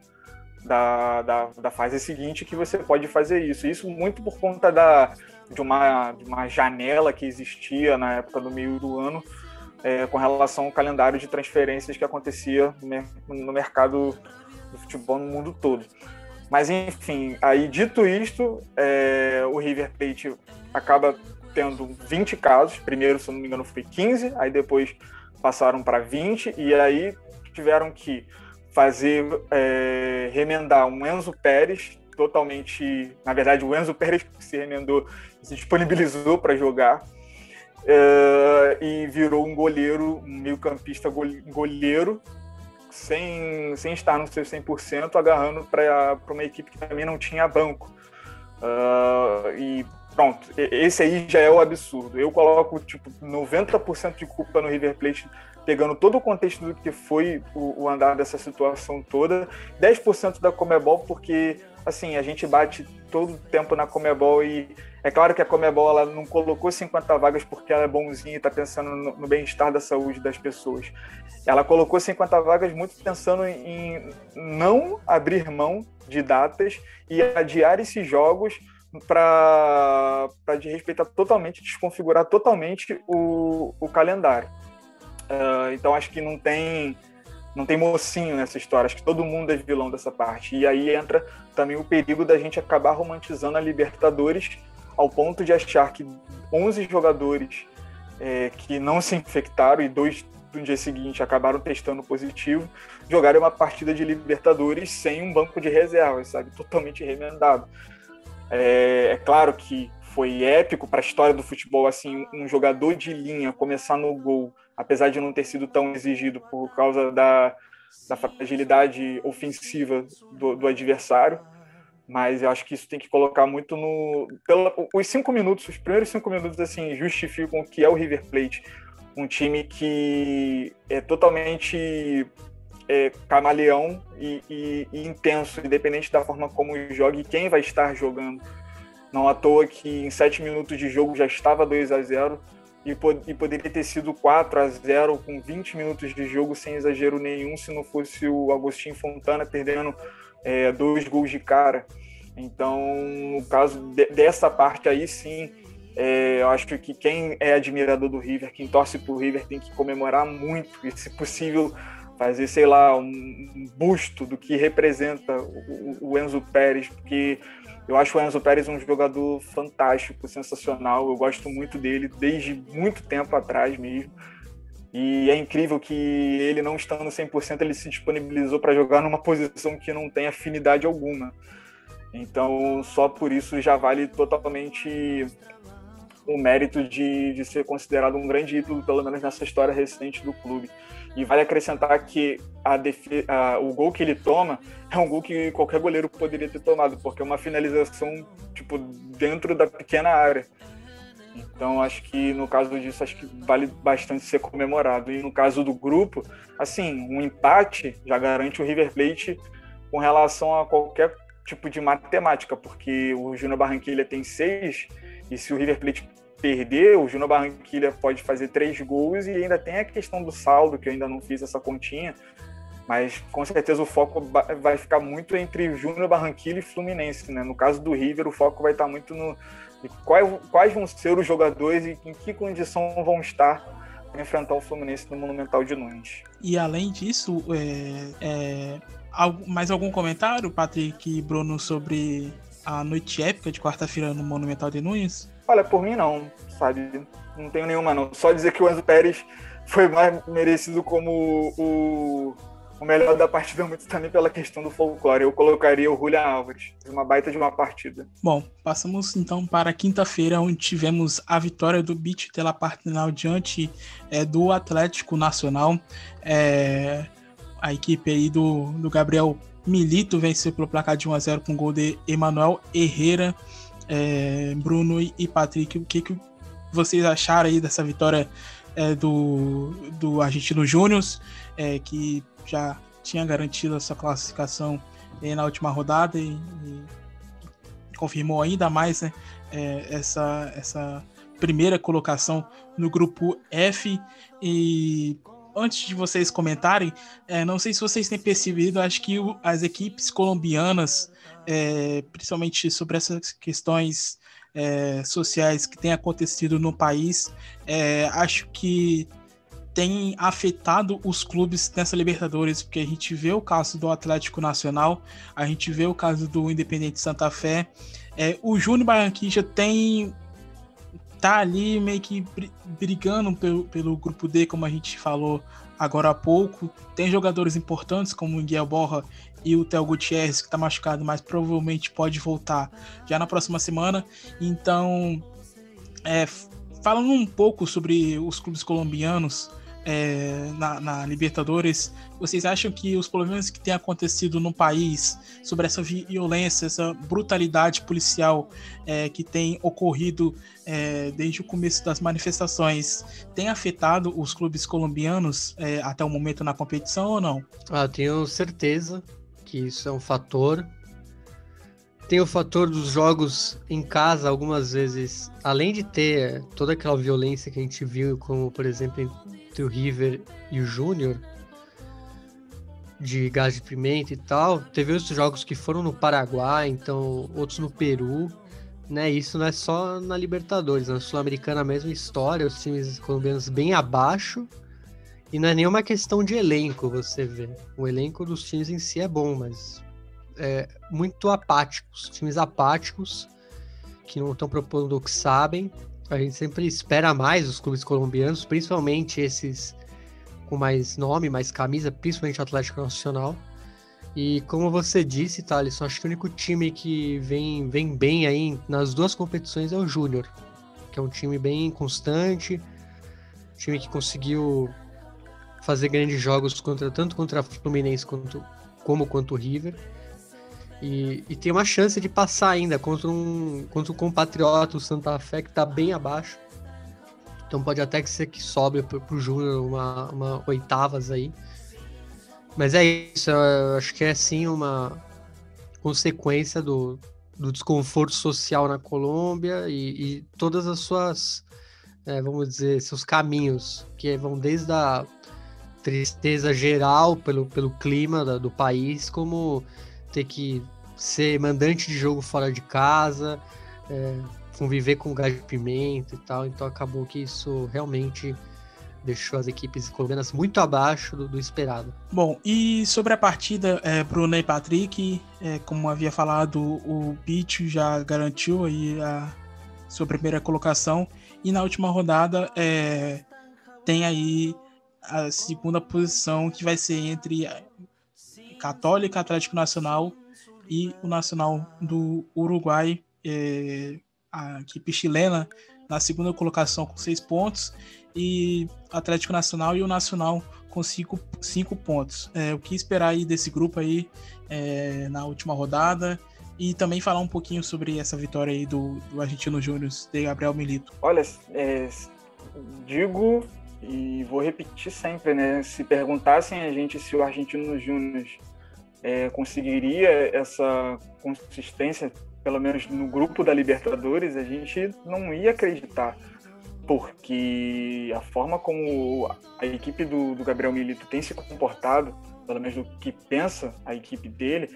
da, da, da fase seguinte que você pode fazer isso. Isso muito por conta da, de, uma, de uma janela que existia na época do meio do ano é, com relação ao calendário de transferências que acontecia no mercado do futebol no mundo todo. Mas enfim, aí dito isto, é, o River Plate acaba tendo 20 casos. Primeiro, se não me engano, foi 15, aí depois passaram para 20, e aí tiveram que fazer é, remendar um Enzo Pérez totalmente. Na verdade, o Enzo Pérez se remendou se disponibilizou para jogar. É, e virou um goleiro, um meio-campista goleiro, sem, sem estar no seu 100%, agarrando para uma equipe que também não tinha banco. Uh, e pronto, esse aí já é o absurdo. Eu coloco tipo 90% de culpa no River Plate, pegando todo o contexto do que foi o, o andar dessa situação toda, 10% da Comebol, porque assim, a gente bate todo o tempo na Comebol e é claro que a Comebol ela não colocou 50 vagas porque ela é bonzinha e está pensando no, no bem-estar da saúde das pessoas. Ela colocou 50 vagas muito pensando em não abrir mão de datas e adiar esses jogos para de respeitar totalmente, desconfigurar totalmente o, o calendário. Uh, então acho que não tem não tem mocinho nessa história, acho que todo mundo é vilão dessa parte. E aí entra também o perigo da gente acabar romantizando a Libertadores ao ponto de achar que 11 jogadores é, que não se infectaram e dois no dia seguinte acabaram testando positivo, jogaram uma partida de Libertadores sem um banco de reservas, sabe? Totalmente remendado. É, é claro que foi épico para a história do futebol, assim, um jogador de linha começar no gol, apesar de não ter sido tão exigido por causa da, da fragilidade ofensiva do, do adversário mas eu acho que isso tem que colocar muito no. Pela, os cinco minutos, os primeiros cinco minutos, assim, justificam o que é o River Plate. Um time que é totalmente é, camaleão e, e, e, intenso, independente da forma como joga e quem vai estar jogando. Não à toa que em sete minutos de jogo já estava 2 a 0 e, e poderia ter sido 4 a 0 com 20 minutos de jogo sem exagero nenhum se não fosse o Agostinho Fontana perdendo é, dois gols de cara. Então, no caso de, dessa parte aí, sim, é, eu acho que quem é admirador do River, quem torce pro River, tem que comemorar muito e, se possível, fazer, sei lá, um busto do que representa o, o Enzo Pérez, porque eu acho o Enzo Pérez um jogador fantástico, sensacional. Eu gosto muito dele desde muito tempo atrás mesmo. E é incrível que ele não estando 100%, ele se disponibilizou para jogar numa posição que não tem afinidade alguma. Então, só por isso já vale totalmente o mérito de, de ser considerado um grande ídolo, pelo menos nessa história recente do clube. E vale acrescentar que a defe... a, o gol que ele toma é um gol que qualquer goleiro poderia ter tomado, porque é uma finalização tipo dentro da pequena área. Então acho que no caso disso acho que vale bastante ser comemorado. E no caso do grupo, assim, um empate já garante o River Plate com relação a qualquer tipo de matemática, porque o Júnior Barranquilla tem seis e se o River Plate perder, o Júnior Barranquilla pode fazer três gols e ainda tem a questão do saldo, que eu ainda não fiz essa continha, mas com certeza o foco vai ficar muito entre Júnior Barranquilla e Fluminense, né? No caso do River, o foco vai estar muito no quais, quais vão ser os jogadores e em que condição vão estar para enfrentar o Fluminense no Monumental de Nunes. E além disso, é, é, mais algum comentário, Patrick e Bruno, sobre a noite épica de quarta-feira no Monumental de Nunes? Olha, por mim não, sabe? Não tenho nenhuma não. Só dizer que o Enzo Pérez foi mais merecido como o, o melhor da partida, muito também pela questão do folclore. Eu colocaria o Julian Álvares, uma baita de uma partida. Bom, passamos então para quinta-feira, onde tivemos a vitória do Beach pela parte final diante é, do Atlético Nacional. É, a equipe aí do, do Gabriel Milito venceu pelo placar de 1 a 0 com gol de Emanuel Herrera é, Bruno e Patrick, o que, que vocês acharam aí dessa vitória é, do, do Argentino Júnior, é, que já tinha garantido essa classificação é, na última rodada e, e, confirmou ainda mais né, é, essa, essa primeira colocação no grupo F. E antes de vocês comentarem, é, não sei se vocês têm percebido, acho que o, as equipes colombianas é, principalmente sobre essas questões é, sociais que têm acontecido no país, é, acho que tem afetado os clubes nessa Libertadores, porque a gente vê o caso do Atlético Nacional, a gente vê o caso do Independente Santa Fé, o Júnior Barranquilla tem tá ali meio que brigando pelo, pelo grupo D, como a gente falou agora há pouco. Tem jogadores importantes como o Miguel Borra e o Theo Gutierrez, que está machucado, mas provavelmente pode voltar já na próxima semana. Então, é, falando um pouco sobre os clubes colombianos é, na, na, Libertadores, vocês acham que os problemas que têm acontecido no país, sobre essa violência, essa brutalidade policial é, que tem ocorrido é, desde o começo das manifestações, tem afetado os clubes colombianos é, até o momento na competição ou não? Ah, tenho certeza que isso é um fator. Tem o fator dos jogos em casa, algumas vezes, além de ter toda aquela violência que a gente viu, como por exemplo entre o River e o Júnior, de gás de pimenta e tal, teve outros jogos que foram no Paraguai, então outros no Peru, né? Isso não é só na Libertadores, na Sul-Americana a mesma história, os times colombianos bem abaixo e não é nenhuma questão de elenco, você vê. O elenco dos times em si é bom, mas é muito apáticos. Times apáticos que não estão propondo o que sabem. A gente sempre espera mais os clubes colombianos, principalmente esses com mais nome, mais camisa, principalmente o Atlético Nacional. E como você disse, Thales, acho que o único time que vem, vem bem aí nas duas competições é o Júnior, que é um time bem constante, time que conseguiu fazer grandes jogos contra tanto contra Fluminense quanto, como contra o River. E, e, tem uma chance de passar ainda contra um contra o compatriota, o Santa Fé, que está bem abaixo. Então pode até que ser que sobe para o Júnior uma, uma oitavas aí. Mas é isso, acho que é sim uma consequência do, do desconforto social na Colômbia e, e todas as suas, é, vamos dizer, seus caminhos, que vão desde a tristeza geral pelo, pelo clima da, do país, como ter que ser mandante de jogo fora de casa, é, conviver com gás de pimenta e tal. Então acabou que isso realmente deixou as equipes colombianas muito abaixo do, do esperado. Bom, e sobre a partida, é, Bruno e Patrick, é, como havia falado, o Beach já garantiu aí a sua primeira colocação e na última rodada é, tem aí a segunda posição que vai ser entre Católica, Atlético Nacional e o Nacional do Uruguai, é, a equipe chilena na segunda colocação com seis pontos e Atlético Nacional e o Nacional com cinco, cinco pontos. É, o que esperar aí desse grupo aí é, na última rodada e também falar um pouquinho sobre essa vitória aí do, do Argentino Júnior de Gabriel Milito. Olha, é, digo e vou repetir sempre, né? Se perguntassem a gente se o Argentino Júnior é, conseguiria essa consistência, pelo menos no grupo da Libertadores, a gente não ia acreditar porque a forma como a equipe do, do Gabriel Milito tem se comportado, pelo menos do que pensa a equipe dele,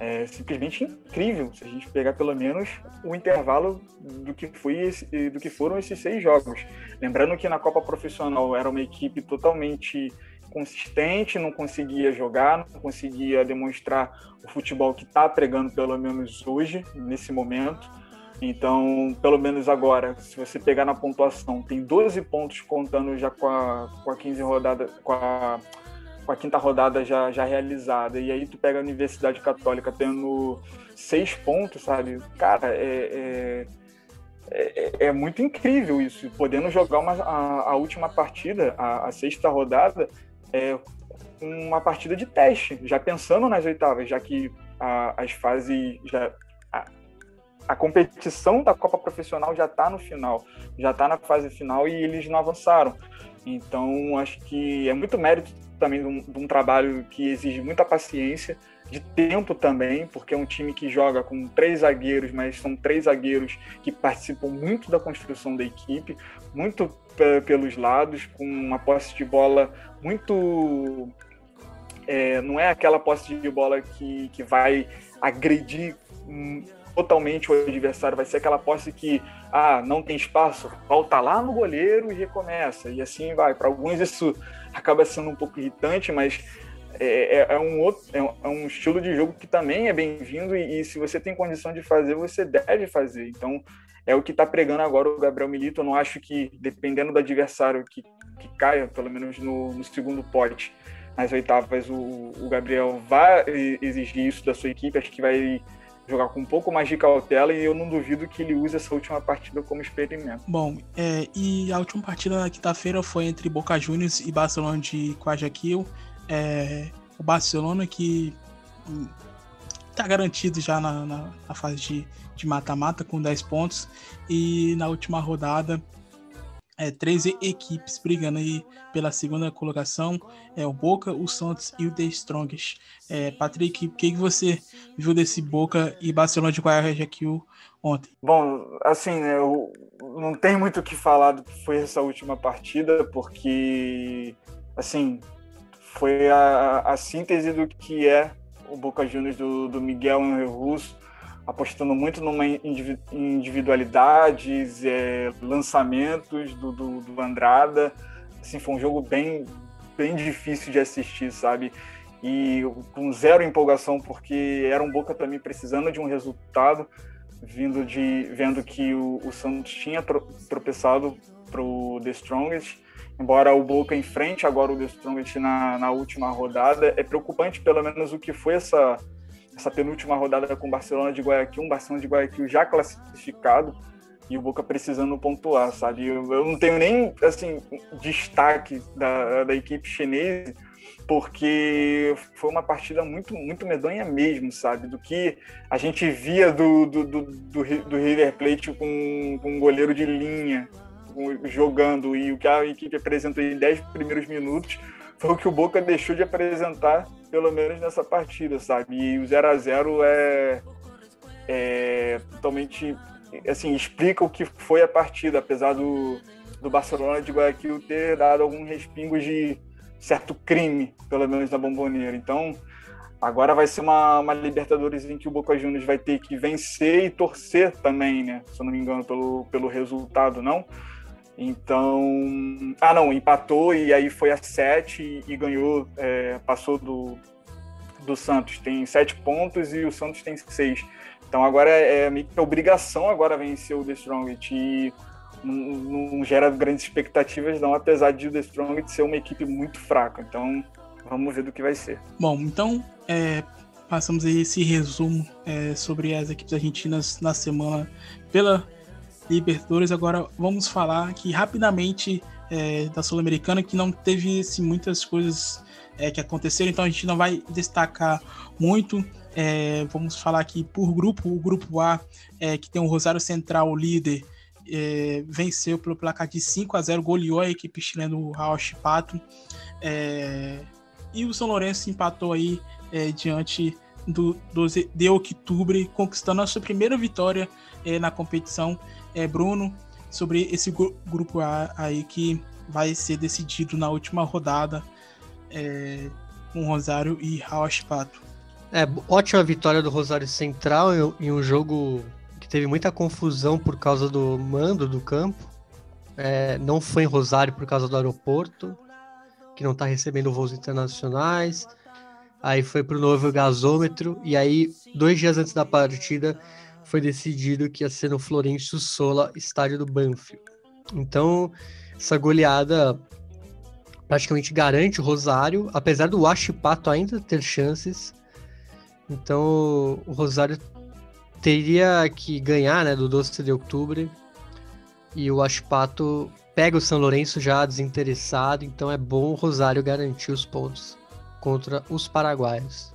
é simplesmente incrível se a gente pegar pelo menos o intervalo do que foi esse, do que foram esses seis jogos. Lembrando que na Copa Profissional era uma equipe totalmente consistente, não conseguia jogar, não conseguia demonstrar o futebol que está pregando pelo menos hoje, nesse momento. Então, pelo menos agora, se você pegar na pontuação, tem 12 pontos contando já com a, com a 15 rodada, com a, com a quinta rodada já, já realizada. E aí tu pega a Universidade Católica tendo seis pontos, sabe? Cara, é, é, é, é muito incrível isso. Podendo jogar uma, a, a última partida, a, a sexta rodada, é uma partida de teste, já pensando nas oitavas, já que a, as fases já a competição da Copa Profissional já está no final, já está na fase final e eles não avançaram. Então, acho que é muito mérito também de um, de um, trabalho que exige muita paciência, de tempo também, porque é um time que joga com três zagueiros, mas são três zagueiros que participam muito da construção da equipe, muito pelos lados, com uma posse de bola muito. É, não é aquela posse de bola que, que vai agredir totalmente o adversário, vai ser aquela posse que ah, não tem espaço, volta lá no goleiro e recomeça. E assim vai. Para alguns isso acaba sendo um pouco irritante, mas é, é, é um outro, é, é um estilo de jogo que também é bem-vindo e, e, se você tem condição de fazer, você deve fazer. Então é o que está pregando agora o Gabriel Milito. Eu não acho que, dependendo do adversário que, que caia, pelo menos no, no segundo pote, nas oitavas, o, o Gabriel vai exigir isso da sua equipe. Acho que vai jogar com um pouco mais de cautela e eu não duvido que ele use essa última partida como experimento. Bom, é, e a última partida na quinta-feira foi entre Boca Juniors e Barcelona de Guayaquil. É, o Barcelona que está garantido já na, na, na fase de mata-mata com 10 pontos e na última rodada é, três equipes brigando aí pela segunda colocação, é o Boca, o Santos e o The Strongest. É, Patrick, o que, que você viu desse Boca e Barcelona de Guayaquil ontem? Bom, assim, né, eu não tem muito o que falar do que foi essa última partida, porque, assim, foi a, a síntese do que é o Boca Juniors do, do Miguel Henrique Russo, apostando muito numa individualidades, é, lançamentos do, do, do, Andrada. Assim, foi um jogo bem, bem difícil de assistir, sabe? E com zero empolgação, porque era um Boca também precisando de um resultado, vindo de vendo que o, o Santos tinha tropeçado para o The Strongest. Embora o Boca em frente agora o The Strongest na, na última rodada, é preocupante pelo menos o que foi essa essa penúltima rodada com o Barcelona de Guayaquil, um Barcelona de Guayaquil já classificado e o Boca precisando pontuar, sabe? Eu, eu não tenho nem, assim, destaque da, da equipe chinesa, porque foi uma partida muito, muito medonha mesmo, sabe? Do que a gente via do, do, do, do, do River Plate com, com um goleiro de linha jogando e o que a equipe apresentou em 10 primeiros minutos foi o que o Boca deixou de apresentar, pelo menos nessa partida, sabe? E o 0 a 0 é, é, totalmente assim, explica o que foi a partida, apesar do, do Barcelona de Guayaquil ter dado alguns respingos de certo crime, pelo menos na bomboneira. Então, agora vai ser uma, uma Libertadores em que o Boca Juniors vai ter que vencer e torcer também, né? Se eu não me engano, pelo, pelo resultado, não. Então. Ah, não, empatou e aí foi a sete e, e ganhou, é, passou do, do Santos. Tem sete pontos e o Santos tem seis. Então agora é, é meio que obrigação agora vencer o The Strongest. E não, não, gera grandes expectativas, não, apesar de o The Strongest ser uma equipe muito fraca. Então vamos ver do que vai ser. Bom, então é, passamos aí esse resumo é, sobre as equipes argentinas na semana pela Libertadores. Agora vamos falar aqui rapidamente é, da Sul-Americana, que não teve assim, muitas coisas é, que aconteceram, então a gente não vai destacar muito. É, vamos falar aqui por grupo, o grupo A, é, que tem o Rosário Central líder, é, venceu pelo placar de 5 a 0 goleou a equipe chilena do Raul Chipato. É, e o São Lourenço empatou aí diante do, do de Octubre, conquistando a sua primeira vitória na competição. É, Bruno, sobre esse grupo A aí que vai ser decidido na última rodada é, com Rosário e Chipato. É, ótima vitória do Rosário Central em, um jogo que teve muita confusão por causa do mando do campo. É, não foi em Rosário por causa do aeroporto, que não está recebendo voos internacionais. Aí foi para o novo gasômetro. E aí, dois dias antes da partida, foi decidido que ia ser no Florencio Sola, estádio do Banfield. Então, essa goleada praticamente garante o Rosário, apesar do Washipato ainda ter chances. Então o Rosário teria que ganhar né, do 12 de outubro. E o Aspato pega o São Lourenço já desinteressado. Então é bom o Rosário garantir os pontos contra os paraguaios.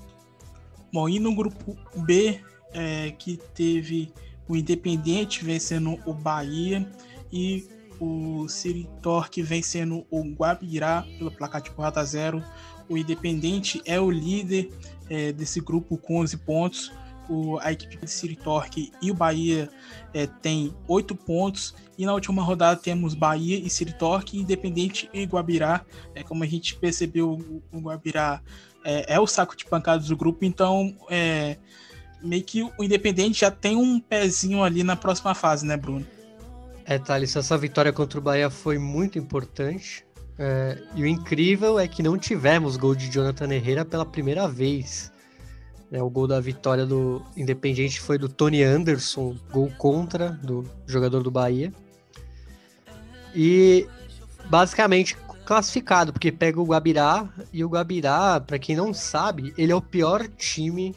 Bom, e no grupo B, é, que teve o Independente vencendo o Bahia e o City Torque vencendo o Guabirá pelo placar de 4 a 0. O Independente é o líder é, desse grupo com 11 pontos. O, a equipe de City Torque e o Bahia é, tem 8 pontos. E na última rodada temos Bahia e City Torque, Independente e Guabirá. É, como a gente percebeu, o, o Guabirá é, é, o saco de pancadas do grupo, então é, meio que o Independente já tem um pezinho ali na próxima fase, né, Bruno? É, Thales, essa vitória contra o Bahia foi muito importante. É, e o incrível é que não tivemos gol de Jonathan Herrera pela primeira vez. É, o gol da vitória do Independiente foi do Tony Anderson, gol contra do jogador do Bahia. E basicamente classificado, porque pega o Guabirá e o Guabirá, para quem não sabe, ele é o pior time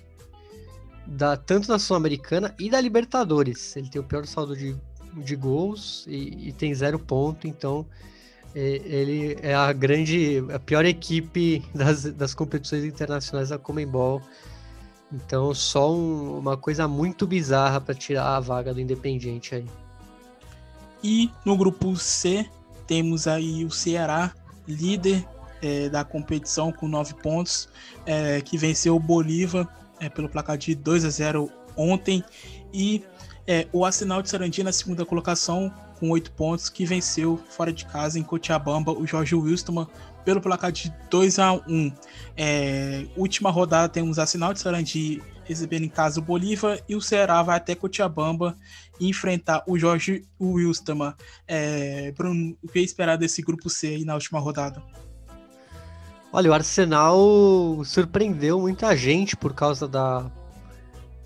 da tanto da Sul-Americana e da Libertadores. Ele tem o pior saldo de, de gols e, e tem zero ponto, então ele é a grande, a pior equipe das, das competições internacionais da Comembol. Então, só um, uma coisa muito bizarra para tirar a vaga do Independiente aí. E no grupo C, temos aí o Ceará, líder é, da competição com nove pontos, é, que venceu o Bolívar é, pelo placar de 2 a 0 ontem. E é, o Arsenal de Sarandi na segunda colocação com oito pontos, que venceu fora de casa em Cochabamba o Jorge Wilstermann pelo placar de 2 a 1 é, Última rodada temos a Sinal de Sarandi recebendo em casa o Bolívar e o Ceará vai até Cochabamba enfrentar o Jorge Wilstermann. É, Bruno, o que esperar desse grupo C aí na última rodada? Olha, o Arsenal surpreendeu muita gente por causa da,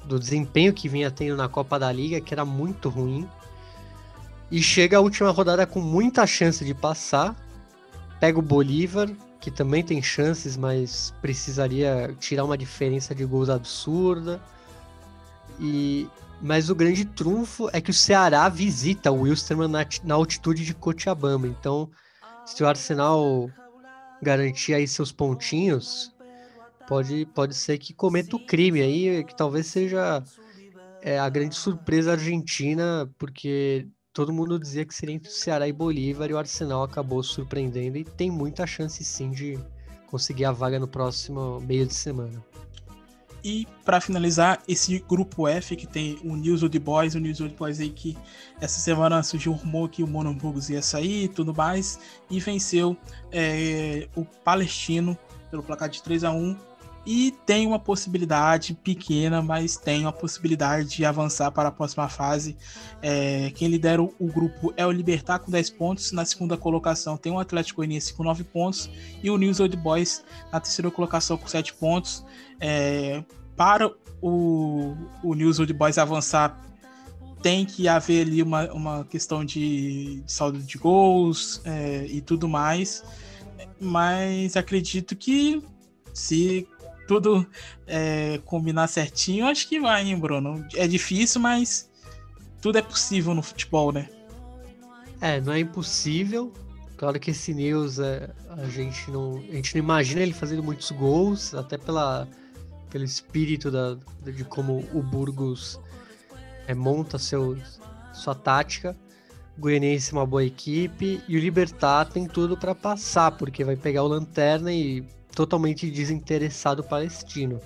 do desempenho que vinha tendo na Copa da Liga, que era muito ruim. E chega a última rodada com muita chance de passar. Pega o Bolívar, que também tem chances, mas precisaria tirar uma diferença de gols absurda. E mas o grande trunfo é que o Ceará visita o Wilstermann na, na altitude de Cochabamba. Então, se o Arsenal garantir aí seus pontinhos, pode, pode ser que cometa o crime aí, que talvez seja é, a grande surpresa argentina, porque todo mundo dizia que seria entre o Ceará e Bolívar e o Arsenal acabou surpreendendo e tem muita chance sim de conseguir a vaga no próximo meio de semana. E para finalizar, esse grupo F que tem o News Old Boys, o News Old Boys aí que essa semana surgiu um rumor que o Mono Burgos ia sair e tudo mais, e venceu é, o Palestino pelo placar de 3 a 1 e tem uma possibilidade pequena, mas tem uma possibilidade de avançar para a próxima fase. É, quem lidera o, grupo é o Libertar com 10 pontos. Na segunda colocação tem o Atlético Goianiense com 9 pontos e o News Old Boys na terceira colocação com 7 pontos. É, para o, o News Old Boys avançar, tem que haver ali uma, uma questão de, de saldo de gols é, e tudo mais. Mas acredito que se tudo é, combinar certinho, acho que vai, hein, Bruno? É difícil, mas tudo é possível no futebol, né? É, não é impossível. Claro que esse News, é, a, gente não, a gente não imagina ele fazendo muitos gols, até pela, pelo espírito da, de como o Burgos é, monta seu, sua tática. O Goianiense é uma boa equipe e o Libertar tem tudo para passar, porque vai pegar o Lanterna e totalmente desinteressado palestino.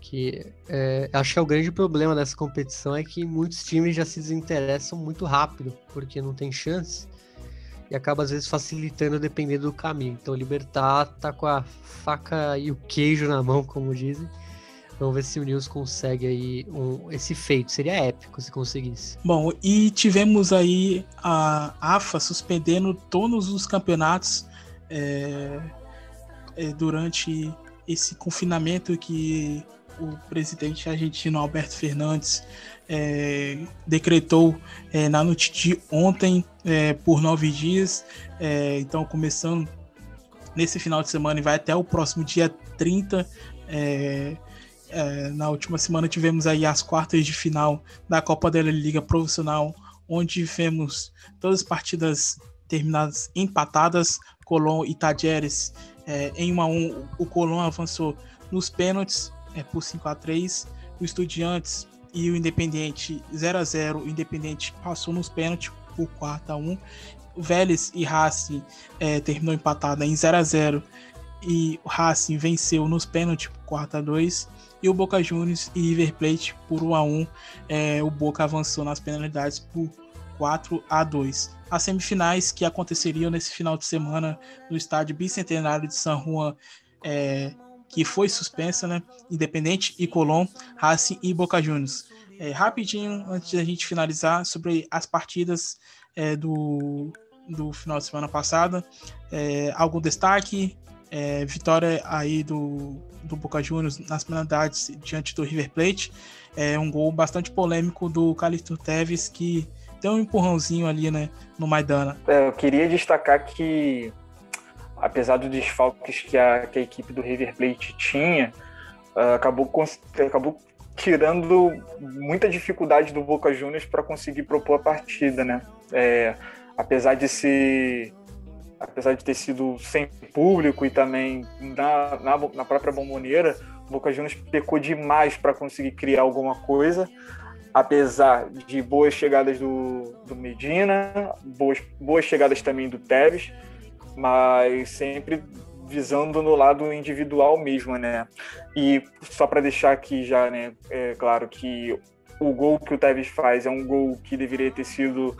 Que é, acho que é o grande problema dessa competição é que muitos times já se desinteressam muito rápido, porque não tem chance. E acaba às vezes facilitando dependendo do caminho. Então Libertar tá com a faca e o queijo na mão, como dizem. Vamos ver se o News consegue aí um, esse feito. Seria épico se conseguisse. Bom, e tivemos aí a AFA suspendendo todos os campeonatos é, durante esse confinamento que o presidente argentino Alberto Fernandes é, decretou é, na noite de ontem é, por nove dias. É, então, começando nesse final de semana e vai até o próximo dia 30. É, é, na última semana tivemos aí as quartas de final da Copa da Liga Profissional, onde tivemos todas as partidas terminadas empatadas. Colón e Tajeres é, em 1 a 1 o Colón avançou nos pênaltis é, por 5 a 3 o Estudiantes e o Independiente 0 a 0 o Independiente passou nos pênaltis por 4 a 1 o Vélez e Racing é, terminou empatado em 0 a 0 e o Racing venceu nos pênaltis por 4 a 2 e o Boca Juniors e River Plate por 1 a 1 é, o Boca avançou nas penalidades por 4 a 2 as semifinais que aconteceriam nesse final de semana no estádio Bicentenário de San Juan, é, que foi suspensa, né? Independente e Colón, Racing e Boca Juniors. É, rapidinho, antes da gente finalizar, sobre as partidas é, do, do final de semana passada. É, algum destaque? É, vitória aí do, do Boca Juniors nas penalidades diante do River Plate. É um gol bastante polêmico do Calixto Teves que tem um empurrãozinho ali, né, no Maidana. É, eu queria destacar que, apesar dos desfalques que a, que a equipe do River Plate tinha, uh, acabou, acabou tirando muita dificuldade do Boca Juniors para conseguir propor a partida, né? É, apesar de ser apesar de ter sido sem público e também na, na, na própria bomboneira, o Boca Juniors pecou demais para conseguir criar alguma coisa apesar de boas chegadas do, do Medina, boas, boas chegadas também do Tevez, mas sempre visando no lado individual mesmo, né? E só para deixar aqui já, né, é claro que o gol que o Tevez faz é um gol que deveria ter sido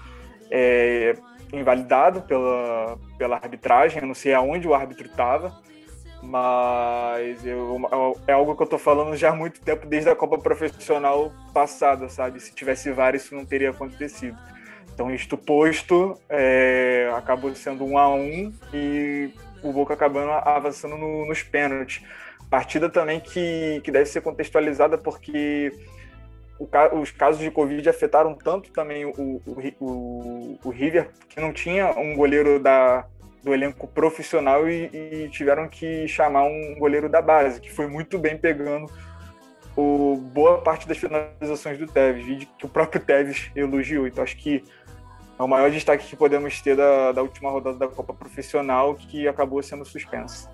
é, invalidado pela, pela arbitragem, eu não sei aonde o árbitro estava, mas eu, é algo que eu tô falando já há muito tempo, desde a Copa Profissional passada, sabe? Se tivesse VAR, isso não teria acontecido. Então, isto posto, é, acabou sendo um a um e o Boca acabando avançando no, nos pênaltis. Partida também que, que deve ser contextualizada porque o, os casos de Covid afetaram tanto também o, o, o, o River, que não tinha um goleiro da, do elenco profissional e, e, tiveram que chamar um goleiro da base, que foi muito bem pegando o, boa parte das finalizações do Tevez, que o próprio Tevez elogiou. Então acho que é o maior destaque que podemos ter da, da última rodada da Copa Profissional, que acabou sendo suspensa.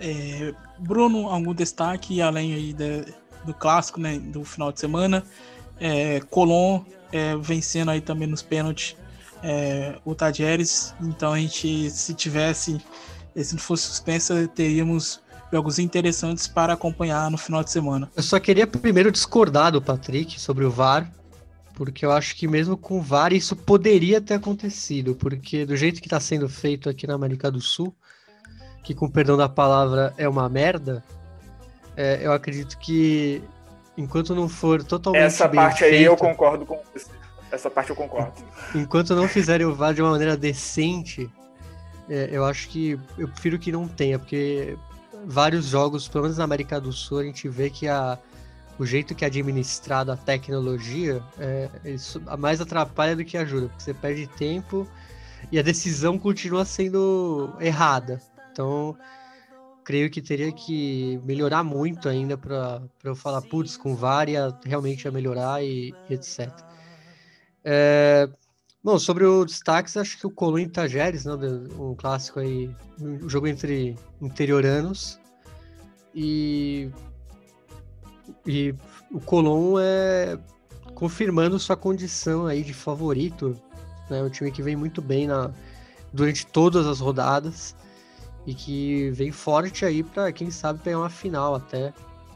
É, Bruno, algum destaque além aí de, do clássico, né, do final de semana? É, Colom é, vencendo aí também nos pênaltis é, o Tajeres. Então a gente, se tivesse, se não fosse suspensa, teríamos jogos interessantes para acompanhar no final de semana. Eu só queria primeiro discordar do Patrick sobre o VAR, porque eu acho que mesmo com o VAR isso poderia ter acontecido, porque do jeito que está sendo feito aqui na América do Sul, que com perdão da palavra é uma merda, é, eu acredito que enquanto não for totalmente essa parte feito, aí eu concordo com você. Essa parte eu concordo. Enquanto não fizerem o VAR de uma maneira decente, é, eu acho que eu prefiro que não tenha, porque vários jogos, pelo menos na América do Sul, a gente vê que a, o jeito que é administrado a tecnologia é, isso mais atrapalha do que ajuda, porque você perde tempo e a decisão continua sendo errada. Então, creio que teria que melhorar muito ainda para eu falar, putz, com VAR ia, realmente ia melhorar e, e etc. É, bom, sobre o destaques, acho que o Colônia e Tajeres, né, um clássico aí, um jogo entre interioranos, e, e o Colón é confirmando sua condição aí de favorito, né, um time que vem muito bem na, durante todas as rodadas, e que vem forte aí para quem sabe pegar uma final até.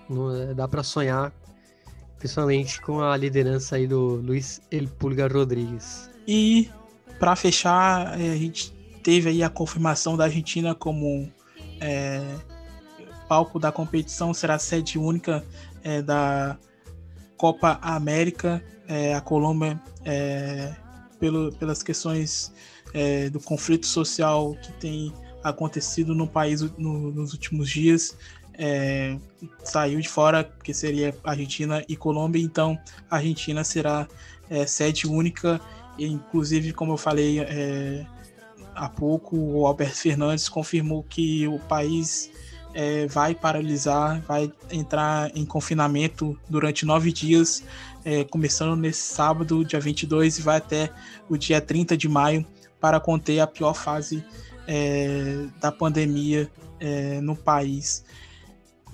No, dá para sonhar, principalmente com a liderança aí do Luiz El Pulga Rodrigues. E para fechar, é, a gente teve aí a confirmação da Argentina como é, palco da competição, será sede única é, da Copa América. É, a Colômbia, é, pelo, pelas questões é, do conflito social que tem acontecido no país no, nos últimos dias. É, saiu de fora, que seria Argentina e Colômbia, então a Argentina será é, sede única, e, inclusive, como eu falei é, há pouco, o Alberto Fernandes confirmou que o país é, vai paralisar, vai entrar em confinamento durante nove dias, é, começando nesse sábado, dia 22, e vai até o dia 30 de maio, para conter a pior fase é, da pandemia é, no país.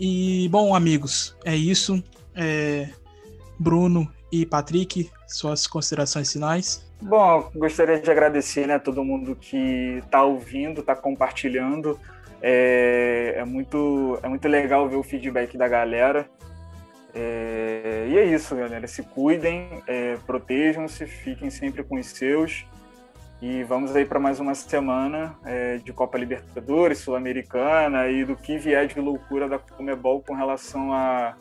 E, bom, amigos, é isso. É, Bruno e Patrick, suas considerações finais. Bom, gostaria de agradecer né, todo mundo que está ouvindo, está compartilhando. É, é, muito, é muito legal ver o feedback da galera. É, e é isso, galera. Se cuidem, é, protejam-se, fiquem sempre com os seus. E vamos aí para mais uma semana é, de Copa Libertadores, Sul-Americana e do que vier de loucura da Comebol com relação a,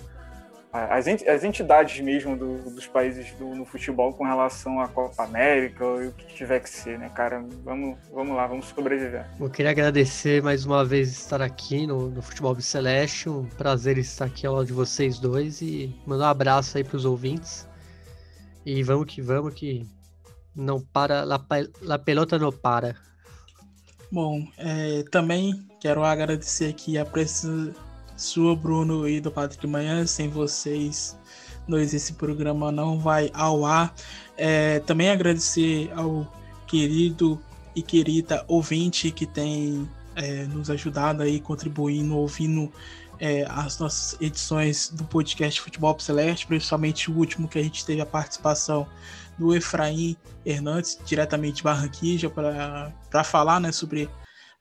a as, entidades mesmo do, dos países do, no futebol com relação à Copa América ou o que tiver que ser, né, cara? Vamos, vamos lá, vamos sobreviver. Eu queria agradecer mais uma vez estar aqui no, no Futebol Celeste, um prazer estar aqui ao lado de vocês dois e mandar um abraço aí para os ouvintes. E vamos que vamos que não para, la, la pelota não para. Bom, é, também quero agradecer aqui a presença sua, Bruno, e do Patrick Manhã. Sem vocês dois, esse programa não vai ao ar. É, também agradecer ao querido e querida ouvinte que tem é, nos ajudado aí, contribuindo, ouvindo é, as nossas edições do podcast Futebol Celeste, principalmente o último que a gente teve a participação do Efraim Hernandes, diretamente de Barranquilla, para falar né, sobre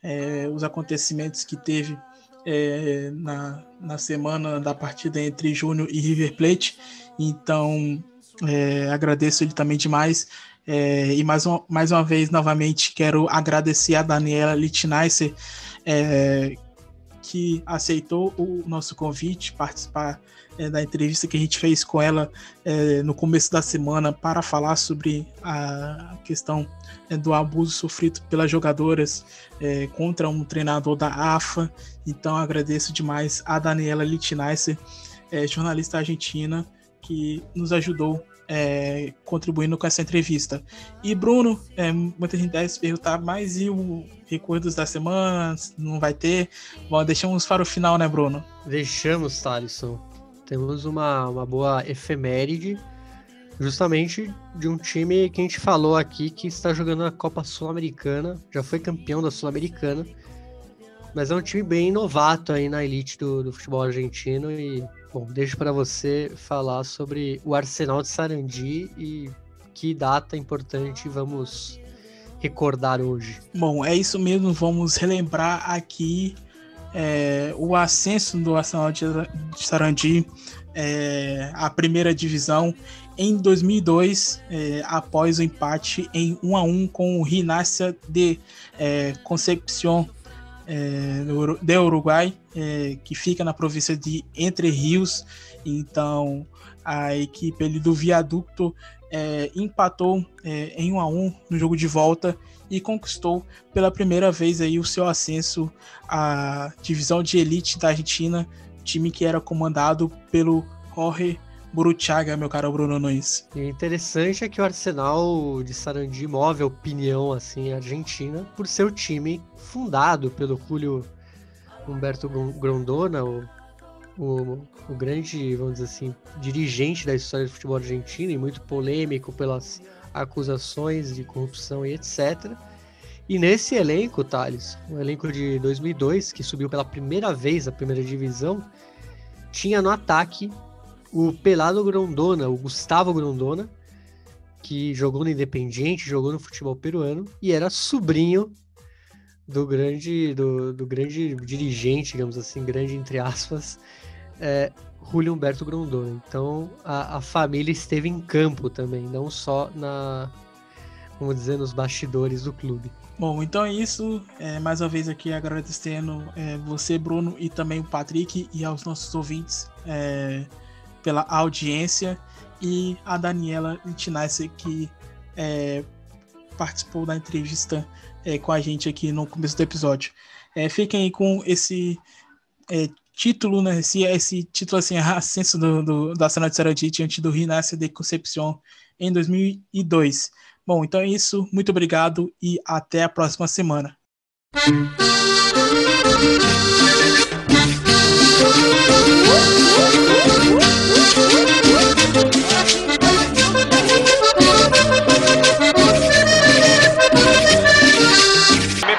é, os acontecimentos que teve é, na, na semana da partida entre Júnior e River Plate. Então, é, agradeço ele também demais. É, e mais, uma, mais uma vez, novamente, quero agradecer a Daniela Littneisser, é, que aceitou o nosso convite, participar é, da entrevista que a gente fez com ela é, no começo da semana para falar sobre a questão é, do abuso sofrido pelas jogadoras é, contra um treinador da AFA. Então agradeço demais a Daniela Littneisser, é, jornalista argentina, que nos ajudou é, contribuindo com essa entrevista. E Bruno, é, muita gente deve se perguntar, mas e o Recuerdos da Semana? Não vai ter? Bom, deixamos para o final, né, Bruno? Deixamos, Thalisson. Temos uma, uma boa efeméride, justamente de um time que a gente falou aqui que está jogando a Copa Sul-Americana, já foi campeão da Sul-Americana, mas é um time bem novato aí na elite do, do futebol argentino e Bom, deixo para você falar sobre o Arsenal de Sarandi e que data importante vamos recordar hoje. Bom, é isso mesmo, vamos relembrar aqui é, o ascenso do Arsenal de Sarandi é, à primeira divisão em 2002, é, após o empate em 1 a 1 com o Rinácia de é, Concepción é, de Uruguai, é, que fica na província de Entre Rios. Então, a equipe ali do Viaducto é, empatou é, em 1 a 1 no jogo de volta e conquistou pela primeira vez aí o seu ascenso à divisão de elite da Argentina, time que era comandado pelo Jorge Buruchaga, meu caro Bruno Nunes. E interessante é que o Arsenal de Sarandi move a opinião assim argentina por ser o time fundado pelo Julio Humberto Grondona, o, o, o, grande, vamos dizer assim, dirigente da história do futebol argentino e muito polêmico pelas acusações de corrupção e etc. E nesse elenco, Thales, um elenco de 2002 que subiu pela primeira vez à primeira divisão, tinha no ataque o Pelado Grondona, o Gustavo Grondona, que jogou no Independiente, jogou no futebol peruano e era sobrinho do grande, do, do grande dirigente, digamos assim, grande entre aspas, é, Julio Humberto Grondona. Então a, a, família esteve em campo também, não só na, vamos dizer, nos bastidores do clube. Bom, então é isso. É, mais uma vez aqui agradecendo é, você, Bruno, e também o Patrick e aos nossos ouvintes. É, pela audiência e a Daniela Litinassi, que é, participou da entrevista é, com a gente aqui no começo do episódio. É, fiquem aí com esse título, né? Esse, esse título assim, ascenso do, do, da Arsenal de Sarandi diante do Rinácia de Concepción em 2002. Bom, então é isso. Muito obrigado e até a próxima semana.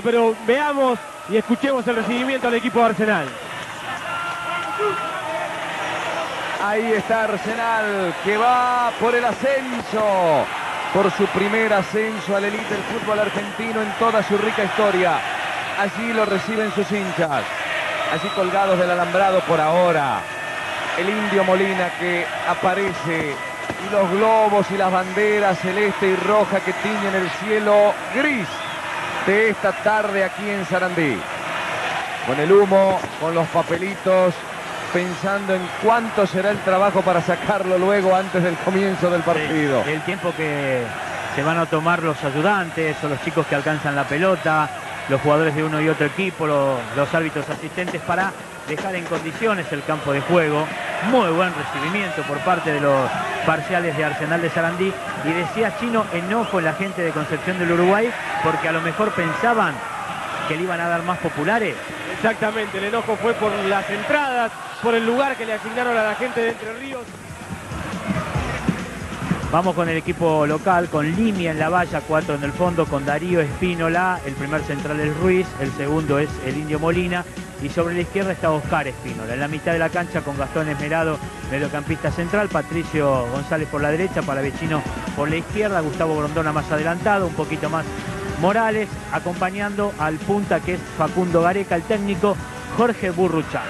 Pero veamos y escuchemos el recibimiento al equipo Arsenal. Ahí está Arsenal que va por el ascenso, por su primer ascenso al elite del fútbol argentino en toda su rica historia. Allí lo reciben sus hinchas, allí colgados del alambrado por ahora. El indio Molina que aparece y los globos y las banderas celeste y roja que tiñen el cielo gris de esta tarde aquí en Sarandí. Con el humo, con los papelitos, pensando en cuánto será el trabajo para sacarlo luego antes del comienzo del partido. el tiempo que se van a tomar los ayudantes o los chicos que alcanzan la pelota, los jugadores de uno y otro equipo, los, los árbitros asistentes para dejar en condiciones el campo de juego. Muy buen recibimiento por parte de los parciales de Arsenal de Sarandí. Y decía Chino, enojo en la gente de Concepción del Uruguay, porque a lo mejor pensaban que le iban a dar más populares. Exactamente, el enojo fue por las entradas, por el lugar que le asignaron a la gente de Entre Ríos. Vamos con el equipo local, con Limia en la valla, cuatro en el fondo, con Darío Espínola, el primer central es Ruiz, el segundo es el Indio Molina y sobre la izquierda está Oscar Espínola. En la mitad de la cancha con Gastón Esmerado, mediocampista central, Patricio González por la derecha, Palavecino por la izquierda, Gustavo Grondona más adelantado, un poquito más Morales, acompañando al punta que es Facundo Gareca, el técnico Jorge Burruchaga.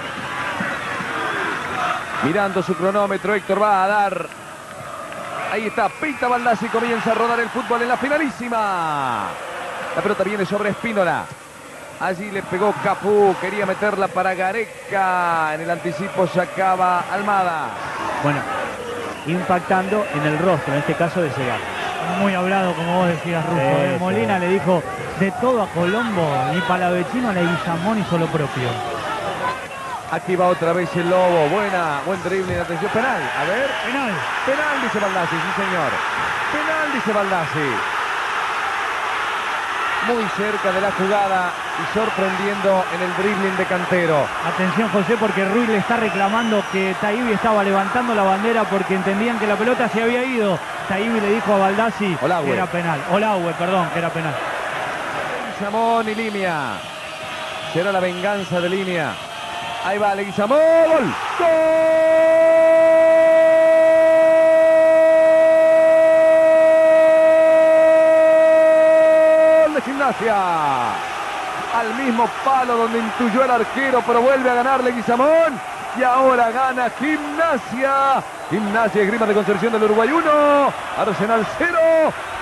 Mirando su cronómetro, Héctor va a dar Ahí está, pinta Baldassi, comienza a rodar el fútbol en la finalísima. La pelota viene sobre Espínola. Allí le pegó Capú, quería meterla para Gareca. En el anticipo sacaba Almada. Bueno, impactando en el rostro, en este caso de Segal. Muy hablado, como vos decías, Rufo. ¿eh? Molina le dijo de todo a Colombo, ni Palavecino ni Guillamón hizo lo propio. Aquí va otra vez el Lobo. Buena, buen drible. Atención, penal. A ver. Penal. Penal, dice Baldassi. Sí, señor. Penal, dice Baldassi. Muy cerca de la jugada y sorprendiendo en el dribbling de Cantero. Atención José porque Ruiz le está reclamando que Taibi estaba levantando la bandera porque entendían que la pelota se había ido. Taibi le dijo a Baldassi que era penal. Olahue, perdón, que era penal. Leguizamón y Limia. Será la venganza de Línea. Ahí va Leguizamón. ¡Gol! ¡Gol de gimnasia! Al mismo palo donde intuyó el arquero, pero vuelve a ganar Leguizamón. Y ahora gana Gimnasia. Gimnasia y Grima de Concepción del Uruguay 1. Arsenal 0.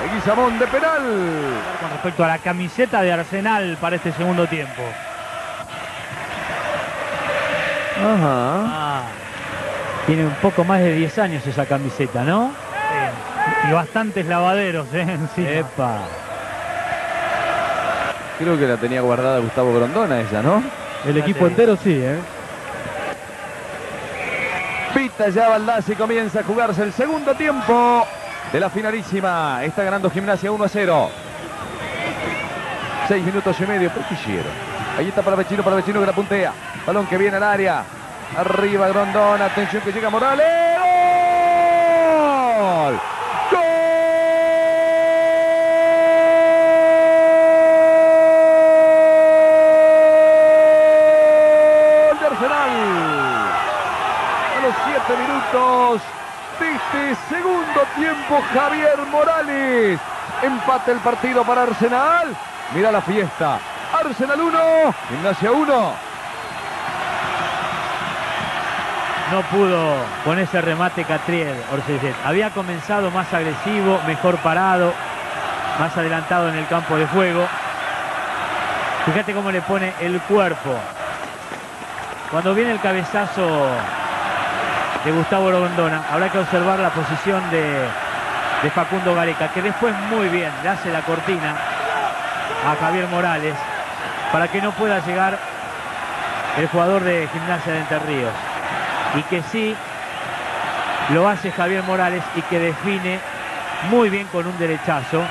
Leguizamón de penal. Con respecto a la camiseta de Arsenal para este segundo tiempo. Ajá. Ah, tiene un poco más de 10 años esa camiseta, ¿no? Sí. Y bastantes lavaderos, ¿eh? Encima. Epa. Creo que la tenía guardada Gustavo Grondona ella, ¿no? El equipo entero sí, ¿eh? Pita ya Baldassi comienza a jugarse el segundo tiempo de la finalísima. Está ganando Gimnasia 1 a 0. Seis minutos y medio. ¿Por qué hicieron? Ahí está para Vecino, para Vecino que la puntea. Balón que viene al área. Arriba Grondona. Atención que llega Morales. ¡Gol! ¡Gol de Arsenal! A los 7 minutos de este segundo tiempo, Javier Morales. Empate el partido para Arsenal. Mira la fiesta. Arsenal 1, Gimnasia 1. No pudo con ese remate Catriel Orsellet. Había comenzado más agresivo, mejor parado, más adelantado en el campo de juego. Fíjate cómo le pone el cuerpo. Cuando viene el cabezazo de Gustavo Rondona, habrá que observar la posición de, de Facundo Gareca, que después muy bien le hace la cortina a Javier Morales para que no pueda llegar el jugador de Gimnasia de Entre Ríos. Y que sí lo hace Javier Morales y que define muy bien con un derechazo.